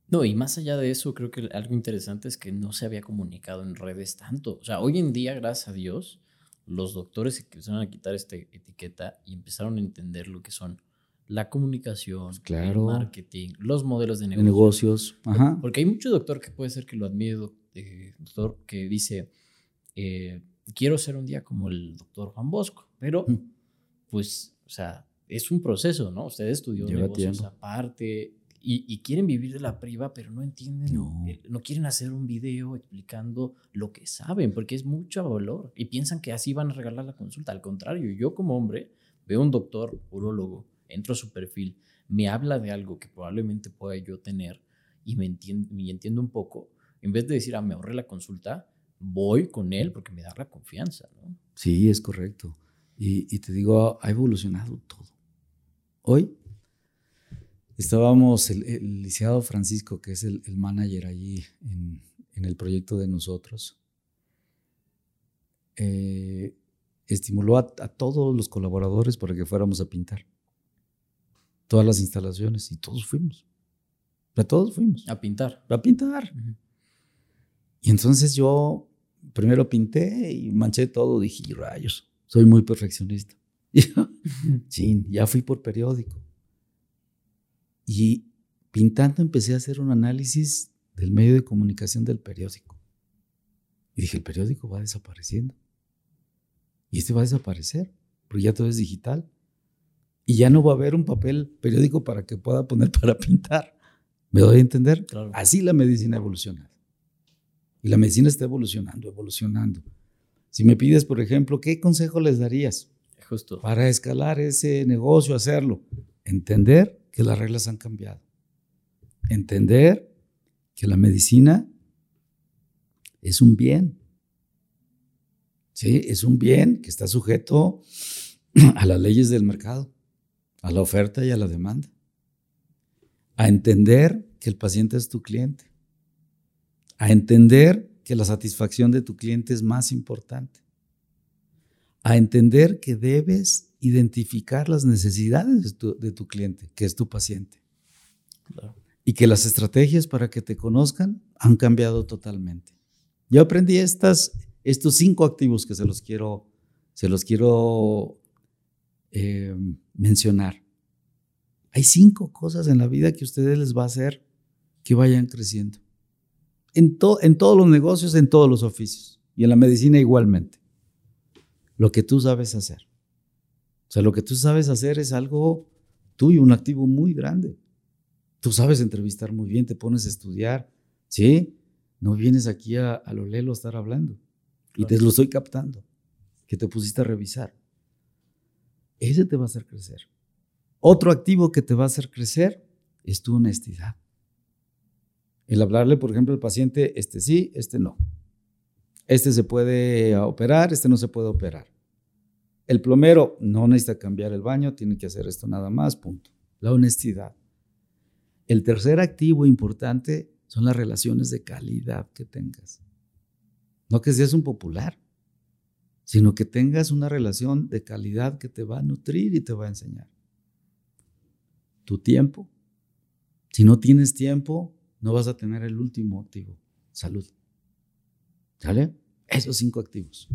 A: No, y más allá de eso, creo que algo interesante es que no se había comunicado en redes tanto. O sea, hoy en día, gracias a Dios, los doctores empezaron a quitar esta etiqueta y empezaron a entender lo que son la comunicación,
B: claro.
A: el marketing, los modelos de
B: negocios. negocios. Ajá.
A: Porque hay mucho doctor que puede ser que lo admire, eh, doctor, que dice, eh, quiero ser un día como el doctor Juan Bosco, pero pues, o sea, es un proceso, ¿no? Usted estudió negocios aparte, y, quieren vivir de la priva, pero no entienden, no. no. quieren hacer un video explicando lo que saben, porque es mucho valor. Y piensan que así van a regalar la consulta. Al contrario, yo como hombre veo un doctor urólogo, entro a su perfil, me habla de algo que probablemente pueda yo tener y me, entiendo, me entiendo un poco. En vez de decir, ah, me ahorré la consulta, voy con él porque me da la confianza, ¿no?
B: Sí, es correcto. Y, te digo, ha evolucionado todo. Hoy Estábamos, el, el licenciado Francisco, que es el, manager allí en, el proyecto de nosotros, eh, estimuló a, todos los colaboradores para que fuéramos a pintar todas las instalaciones y todos fuimos. A todos fuimos.
A: A pintar.
B: A pintar. Y entonces yo primero pinté y manché todo. Dije, rayos, soy muy perfeccionista. Y ya fui por periódico. Y pintando empecé a hacer un análisis del medio de comunicación del periódico. Y dije, el periódico va desapareciendo. Y este va a desaparecer, porque ya todo es digital. Y ya no va a haber un papel periódico para que pueda poner para pintar. ¿Me doy a entender? Así la medicina evoluciona. Y la medicina está evolucionando, evolucionando. Si me pides, por ejemplo, ¿qué consejo les darías?
A: Justo.
B: Para escalar ese negocio, hacerlo. Entender que las reglas han cambiado. Entender que la medicina es un bien. Sí, es un bien que está sujeto a las leyes del mercado, a la oferta y a la demanda. A entender que el paciente es tu cliente. A entender que la satisfacción de tu cliente es más importante. A entender que debes identificar las necesidades de tu, cliente, que es tu paciente. Y que las estrategias para que te conozcan han cambiado totalmente. Yo aprendí estas, estos cinco activos que se los quiero, se los quiero eh, mencionar. Hay cinco cosas en la vida que ustedes les va a hacer que vayan creciendo. En, en todos los negocios, en todos los oficios. Y en la medicina igualmente. Lo que tú sabes hacer. O sea, lo que tú sabes hacer es algo tuyo, un activo muy grande. Tú sabes entrevistar muy bien, te pones a estudiar, ¿sí? No vienes aquí a, lo lelo a estar hablando. Y te lo estoy captando, que te pusiste a revisar. Ese te va a hacer crecer. Otro activo que te va a hacer crecer es tu honestidad. El hablarle, por ejemplo, al paciente, este sí, este no. Este se puede operar, este no se puede operar. El plomero no necesita cambiar el baño, tiene que hacer esto nada más, punto. La honestidad. El tercer activo importante son las relaciones de calidad que tengas. No que seas un popular, sino que tengas una relación de calidad que te va a nutrir y te va a enseñar. Tu tiempo. Si no tienes tiempo, no vas a tener el último activo, salud. ¿Sale? Esos cinco activos.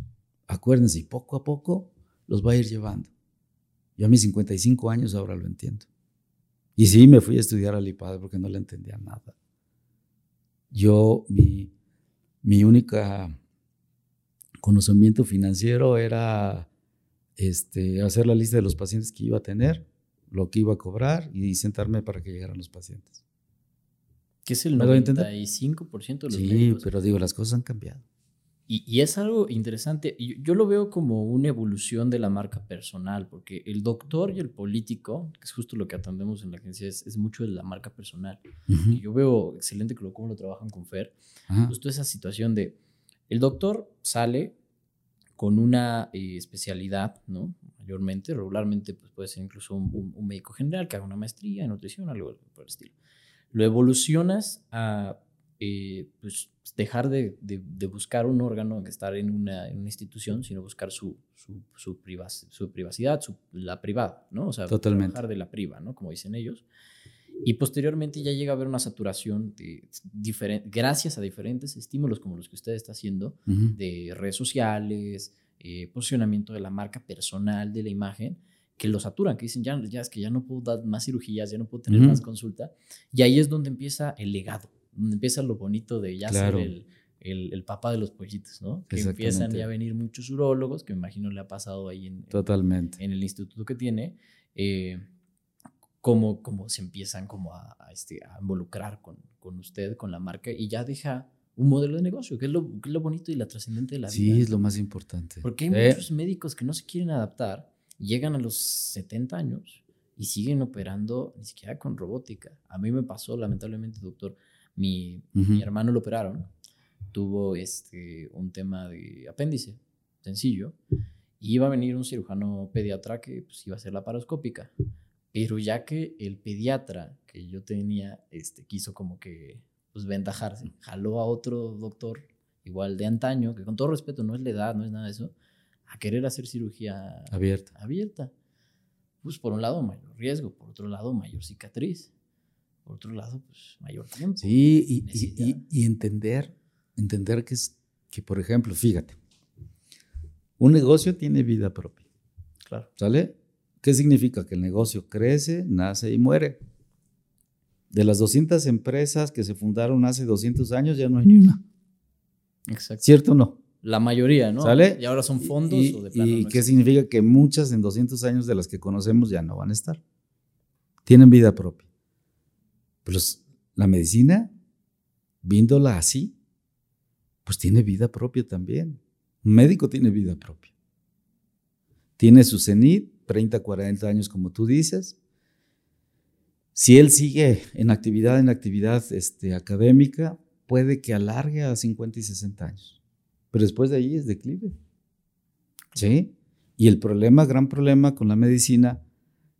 B: Acuérdense, poco a poco los va a ir llevando. Yo a mis 55 años ahora lo entiendo. Y sí, me fui a estudiar al IPAD porque no le entendía nada. Yo, mi, mi única conocimiento financiero era este, hacer la lista de los pacientes que iba a tener, lo que iba a cobrar y sentarme para que llegaran los pacientes.
A: ¿Qué es el 95% de los
B: Sí, pero digo, las cosas han cambiado.
A: Y, es algo interesante. Yo, yo, lo veo como una evolución de la marca personal, porque el doctor y el político, que es justo lo que atendemos en la agencia, es, mucho de la marca personal. y yo veo excelente que cómo lo trabajan con Fer. Justo esa situación de el doctor sale con una eh, especialidad, ¿no? Mayormente, regularmente pues puede ser incluso un, un, médico general que haga una maestría en nutrición, algo por el estilo. Lo evolucionas a eh, pues, dejar de, de, buscar un órgano, estar en una, en una institución, sino buscar su, su, su, su privacidad, la privada, ¿no? O sea,
B: Totalmente.
A: trabajar de la priva, ¿no? Como dicen ellos. Y posteriormente ya llega a haber una saturación de gracias a diferentes estímulos como los que usted está haciendo, de redes sociales, eh, posicionamiento de la marca personal, de la imagen, que lo saturan, que dicen, ya, ya es que ya no puedo dar más cirugías, ya no puedo tener más consulta. Y ahí es donde empieza el legado, donde empieza lo bonito de ya ser el, el, el, papá de los pollitos, ¿no? Que empiezan ya a venir muchos urólogos, que me imagino le ha pasado ahí en,
B: Totalmente.
A: en, el instituto que tiene. Eh, cómo, cómo, se empiezan como a, este, a involucrar con, con, usted, con la marca, y ya deja un modelo de negocio, que es lo, que es lo bonito y la trascendente de la
B: vida.
A: Sí,
B: es lo más importante.
A: Porque hay muchos médicos que no se quieren adaptar llegan a los 70 años y siguen operando ni siquiera con robótica. A mí me pasó, lamentablemente, doctor, mi, mi hermano lo operaron, tuvo este, un tema de apéndice, sencillo, y iba a venir un cirujano pediatra que pues, iba a hacer la paroscópica. Pero ya que el pediatra que yo tenía este, quiso como que pues, ventajarse, jaló a otro doctor igual de antaño, que con todo respeto no es la edad, no es nada de eso, a querer hacer cirugía
B: abierta.
A: abierta. Pues por un lado mayor riesgo, por otro lado mayor cicatriz, por otro lado pues mayor tiempo.
B: Sí, y, y, entender, entender que es, que por ejemplo, fíjate, un negocio tiene vida propia.
A: Claro.
B: ¿Sale? ¿Qué significa? Que el negocio crece, nace y muere. De las 200 empresas que se fundaron hace 200 años, ya no hay ni una.
A: Exacto.
B: ¿Cierto o no?
A: La mayoría, ¿no?
B: ¿Sale?
A: Y ahora son fondos
B: ¿Y,
A: o de
B: ¿y qué significa? Que muchas en 200 años de las que conocemos ya no van a estar. Tienen vida propia. Pero la medicina, viéndola así, pues tiene vida propia también. Un médico tiene vida propia. Tiene su cenit, 30, 40 años como tú dices. Si él sigue en actividad, en actividad este, académica, puede que alargue a 50 y 60 años. Pero después de ahí es declive. ¿Sí? Y el problema, gran problema con la medicina,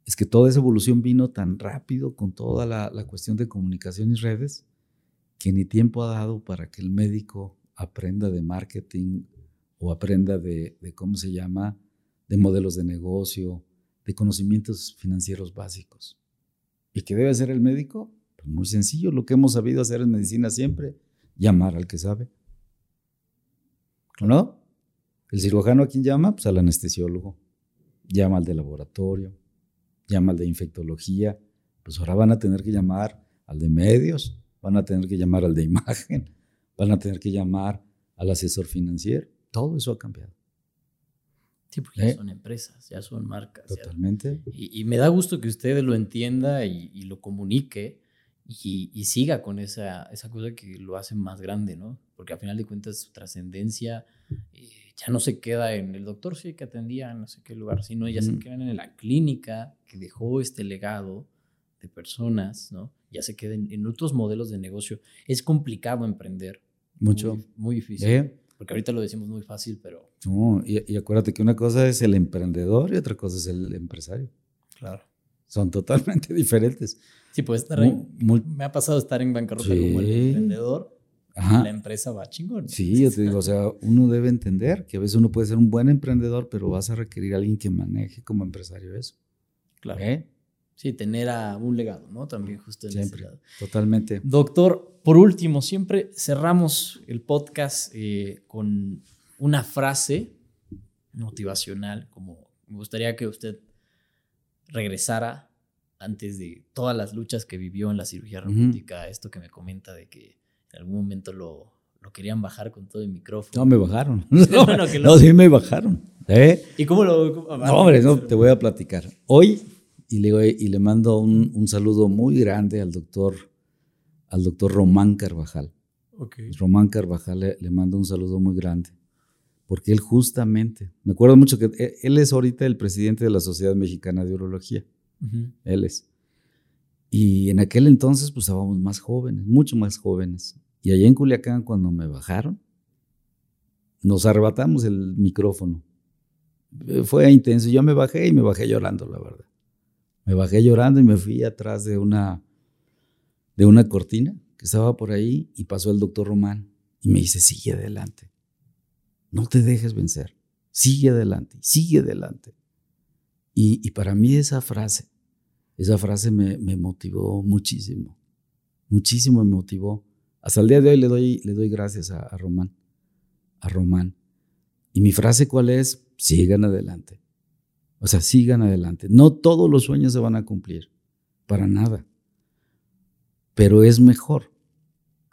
B: es que toda esa evolución vino tan rápido con toda la, cuestión de comunicación y redes, que ni tiempo ha dado para que el médico aprenda de marketing o aprenda de, de, ¿cómo se llama?, de modelos de negocio, de conocimientos financieros básicos. ¿Y qué debe hacer el médico? Pues muy sencillo, lo que hemos sabido hacer en medicina siempre, llamar al que sabe. ¿no? El cirujano a quién llama? Pues al anestesiólogo. Llama al de laboratorio, llama al de infectología. Pues ahora van a tener que llamar al de medios, van a tener que llamar al de imagen, van a tener que llamar al asesor financiero. Todo eso ha cambiado.
A: Sí, porque ya ¿Eh? son empresas, ya son marcas.
B: Totalmente.
A: y, me da gusto que usted lo entienda y, lo comunique y, siga con esa, esa cosa que lo hace más grande, ¿no? porque al final de cuentas su trascendencia eh, ya no se queda en el doctor sí que atendía en no sé qué lugar, sino ya se quedan en la clínica que dejó este legado de personas, ¿no? Ya se quedan en otros modelos de negocio. Es complicado emprender.
B: Mucho.
A: Muy, difícil. ¿Eh? Porque ahorita lo decimos muy fácil, pero...
B: No, y, acuérdate que una cosa es el emprendedor y otra cosa es el empresario.
A: Claro.
B: Son totalmente diferentes.
A: Sí, puede estar Me ha pasado estar en bancarrota como el emprendedor la empresa va chingón.
B: Sí, yo te digo, o sea, uno debe entender que a veces uno puede ser un buen emprendedor, pero vas a requerir a alguien que maneje como empresario eso.
A: Claro. ¿Eh? Sí, tener a un legado, ¿no? También justo en
B: siempre, ese Totalmente.
A: Doctor, por último, siempre cerramos el podcast eh, con una frase motivacional, como me gustaría que usted regresara antes de todas las luchas que vivió en la cirugía robótica, esto que me comenta de que en algún momento lo, lo querían bajar con todo el micrófono.
B: No, me bajaron. No, sí me bajaron. ¿eh?
A: ¿Y cómo lo...?
B: no, hombre, no, te voy a platicar. Hoy, y le, y le mando un, un, saludo muy grande al doctor, al doctor Román Carvajal.
A: Okay.
B: Román Carvajal le, le mando un saludo muy grande. Porque él justamente, me acuerdo mucho que e, él es ahorita el presidente de la Sociedad Mexicana de Urología. Él es. Y en aquel entonces, pues estábamos más jóvenes, mucho más jóvenes. Y allá en Culiacán, cuando me bajaron, nos arrebatamos el micrófono. Eh, fue intenso. Yo me bajé y me bajé llorando, la verdad. Me bajé llorando y me fui atrás de una, de una cortina que estaba por ahí y pasó el doctor Román y me dice, sigue adelante. No te dejes vencer. Sigue adelante, sigue adelante. Y, para mí esa frase, esa frase me, motivó muchísimo. Muchísimo me motivó. Hasta el día de hoy le doy, le doy gracias a, a Román. A Román. Y mi frase cuál es, sigan adelante. O sea, sigan adelante. No todos los sueños se van a cumplir, para nada. Pero es mejor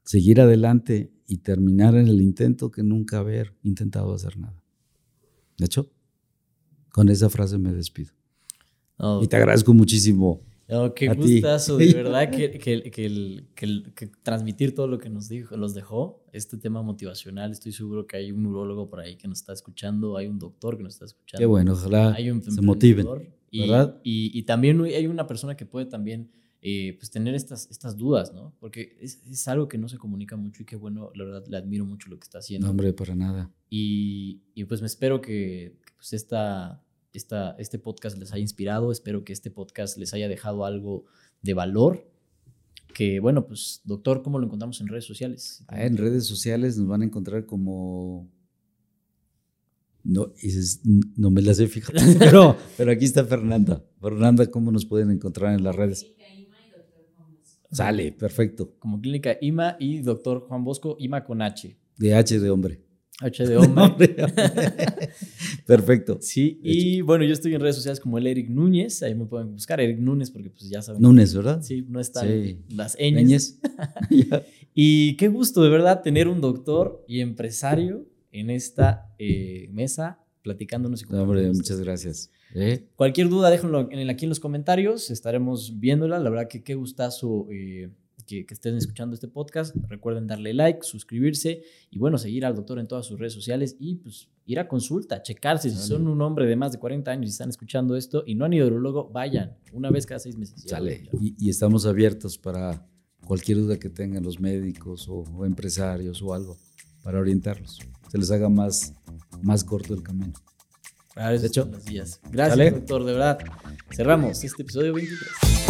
B: seguir adelante y terminar en el intento que nunca haber intentado hacer nada. De hecho, con esa frase me despido. y te agradezco muchísimo
A: no, qué gustazo, de verdad, que, que, que, transmitir todo lo que nos dijo, los dejó, este tema motivacional. Estoy seguro que hay un neurólogo por ahí que nos está escuchando, hay un doctor que nos está escuchando.
B: Qué bueno, ojalá se motiven,
A: y, ¿verdad? Y, y, también hay una persona que puede también eh, pues tener estas, estas dudas, ¿no? Porque es, es, algo que no se comunica mucho y qué bueno, la verdad, le admiro mucho lo que está haciendo.
B: No, hombre, para nada.
A: Y, y pues me espero que, pues esta este podcast les haya inspirado. Espero que este podcast les haya dejado algo de valor. Que bueno, pues doctor, ¿cómo lo encontramos en redes sociales?
B: Ah, en redes sociales nos van a encontrar como... No, no me las he fijado, pero, pero aquí está Fernanda. Fernanda, ¿cómo nos pueden encontrar en las redes? Sale, perfecto.
A: Como Clínica IMA y Doctor Juan Bosco, IMA con H.
B: De H de hombre.
A: H de hombre.
B: Perfecto.
A: Sí, y bueno, yo estoy en redes sociales como el Eric Núñez, ahí me pueden buscar, Eric Núñez, porque pues ya saben.
B: Núñez, ¿verdad?
A: Sí, no están las ñes. y qué gusto, de verdad, tener un doctor y empresario en esta eh, mesa platicándonos y
B: no, hombre, muchas gracias.
A: Cualquier duda, déjenlo aquí en los comentarios, estaremos viéndola. La verdad que qué gustazo eh, que, estén escuchando este podcast. Recuerden darle like, suscribirse y bueno, seguir al doctor en todas sus redes sociales y pues ir a consulta, checarse. Si son un hombre de más de 40 años y están escuchando esto y no han ido al urologo, vayan una vez cada seis meses.
B: Sale. Y, estamos abiertos para cualquier duda que tengan los médicos o, empresarios o algo para orientarlos. Se les haga más, más corto el camino.
A: De hecho, Gracias, doctor, de verdad. Cerramos este episodio 23.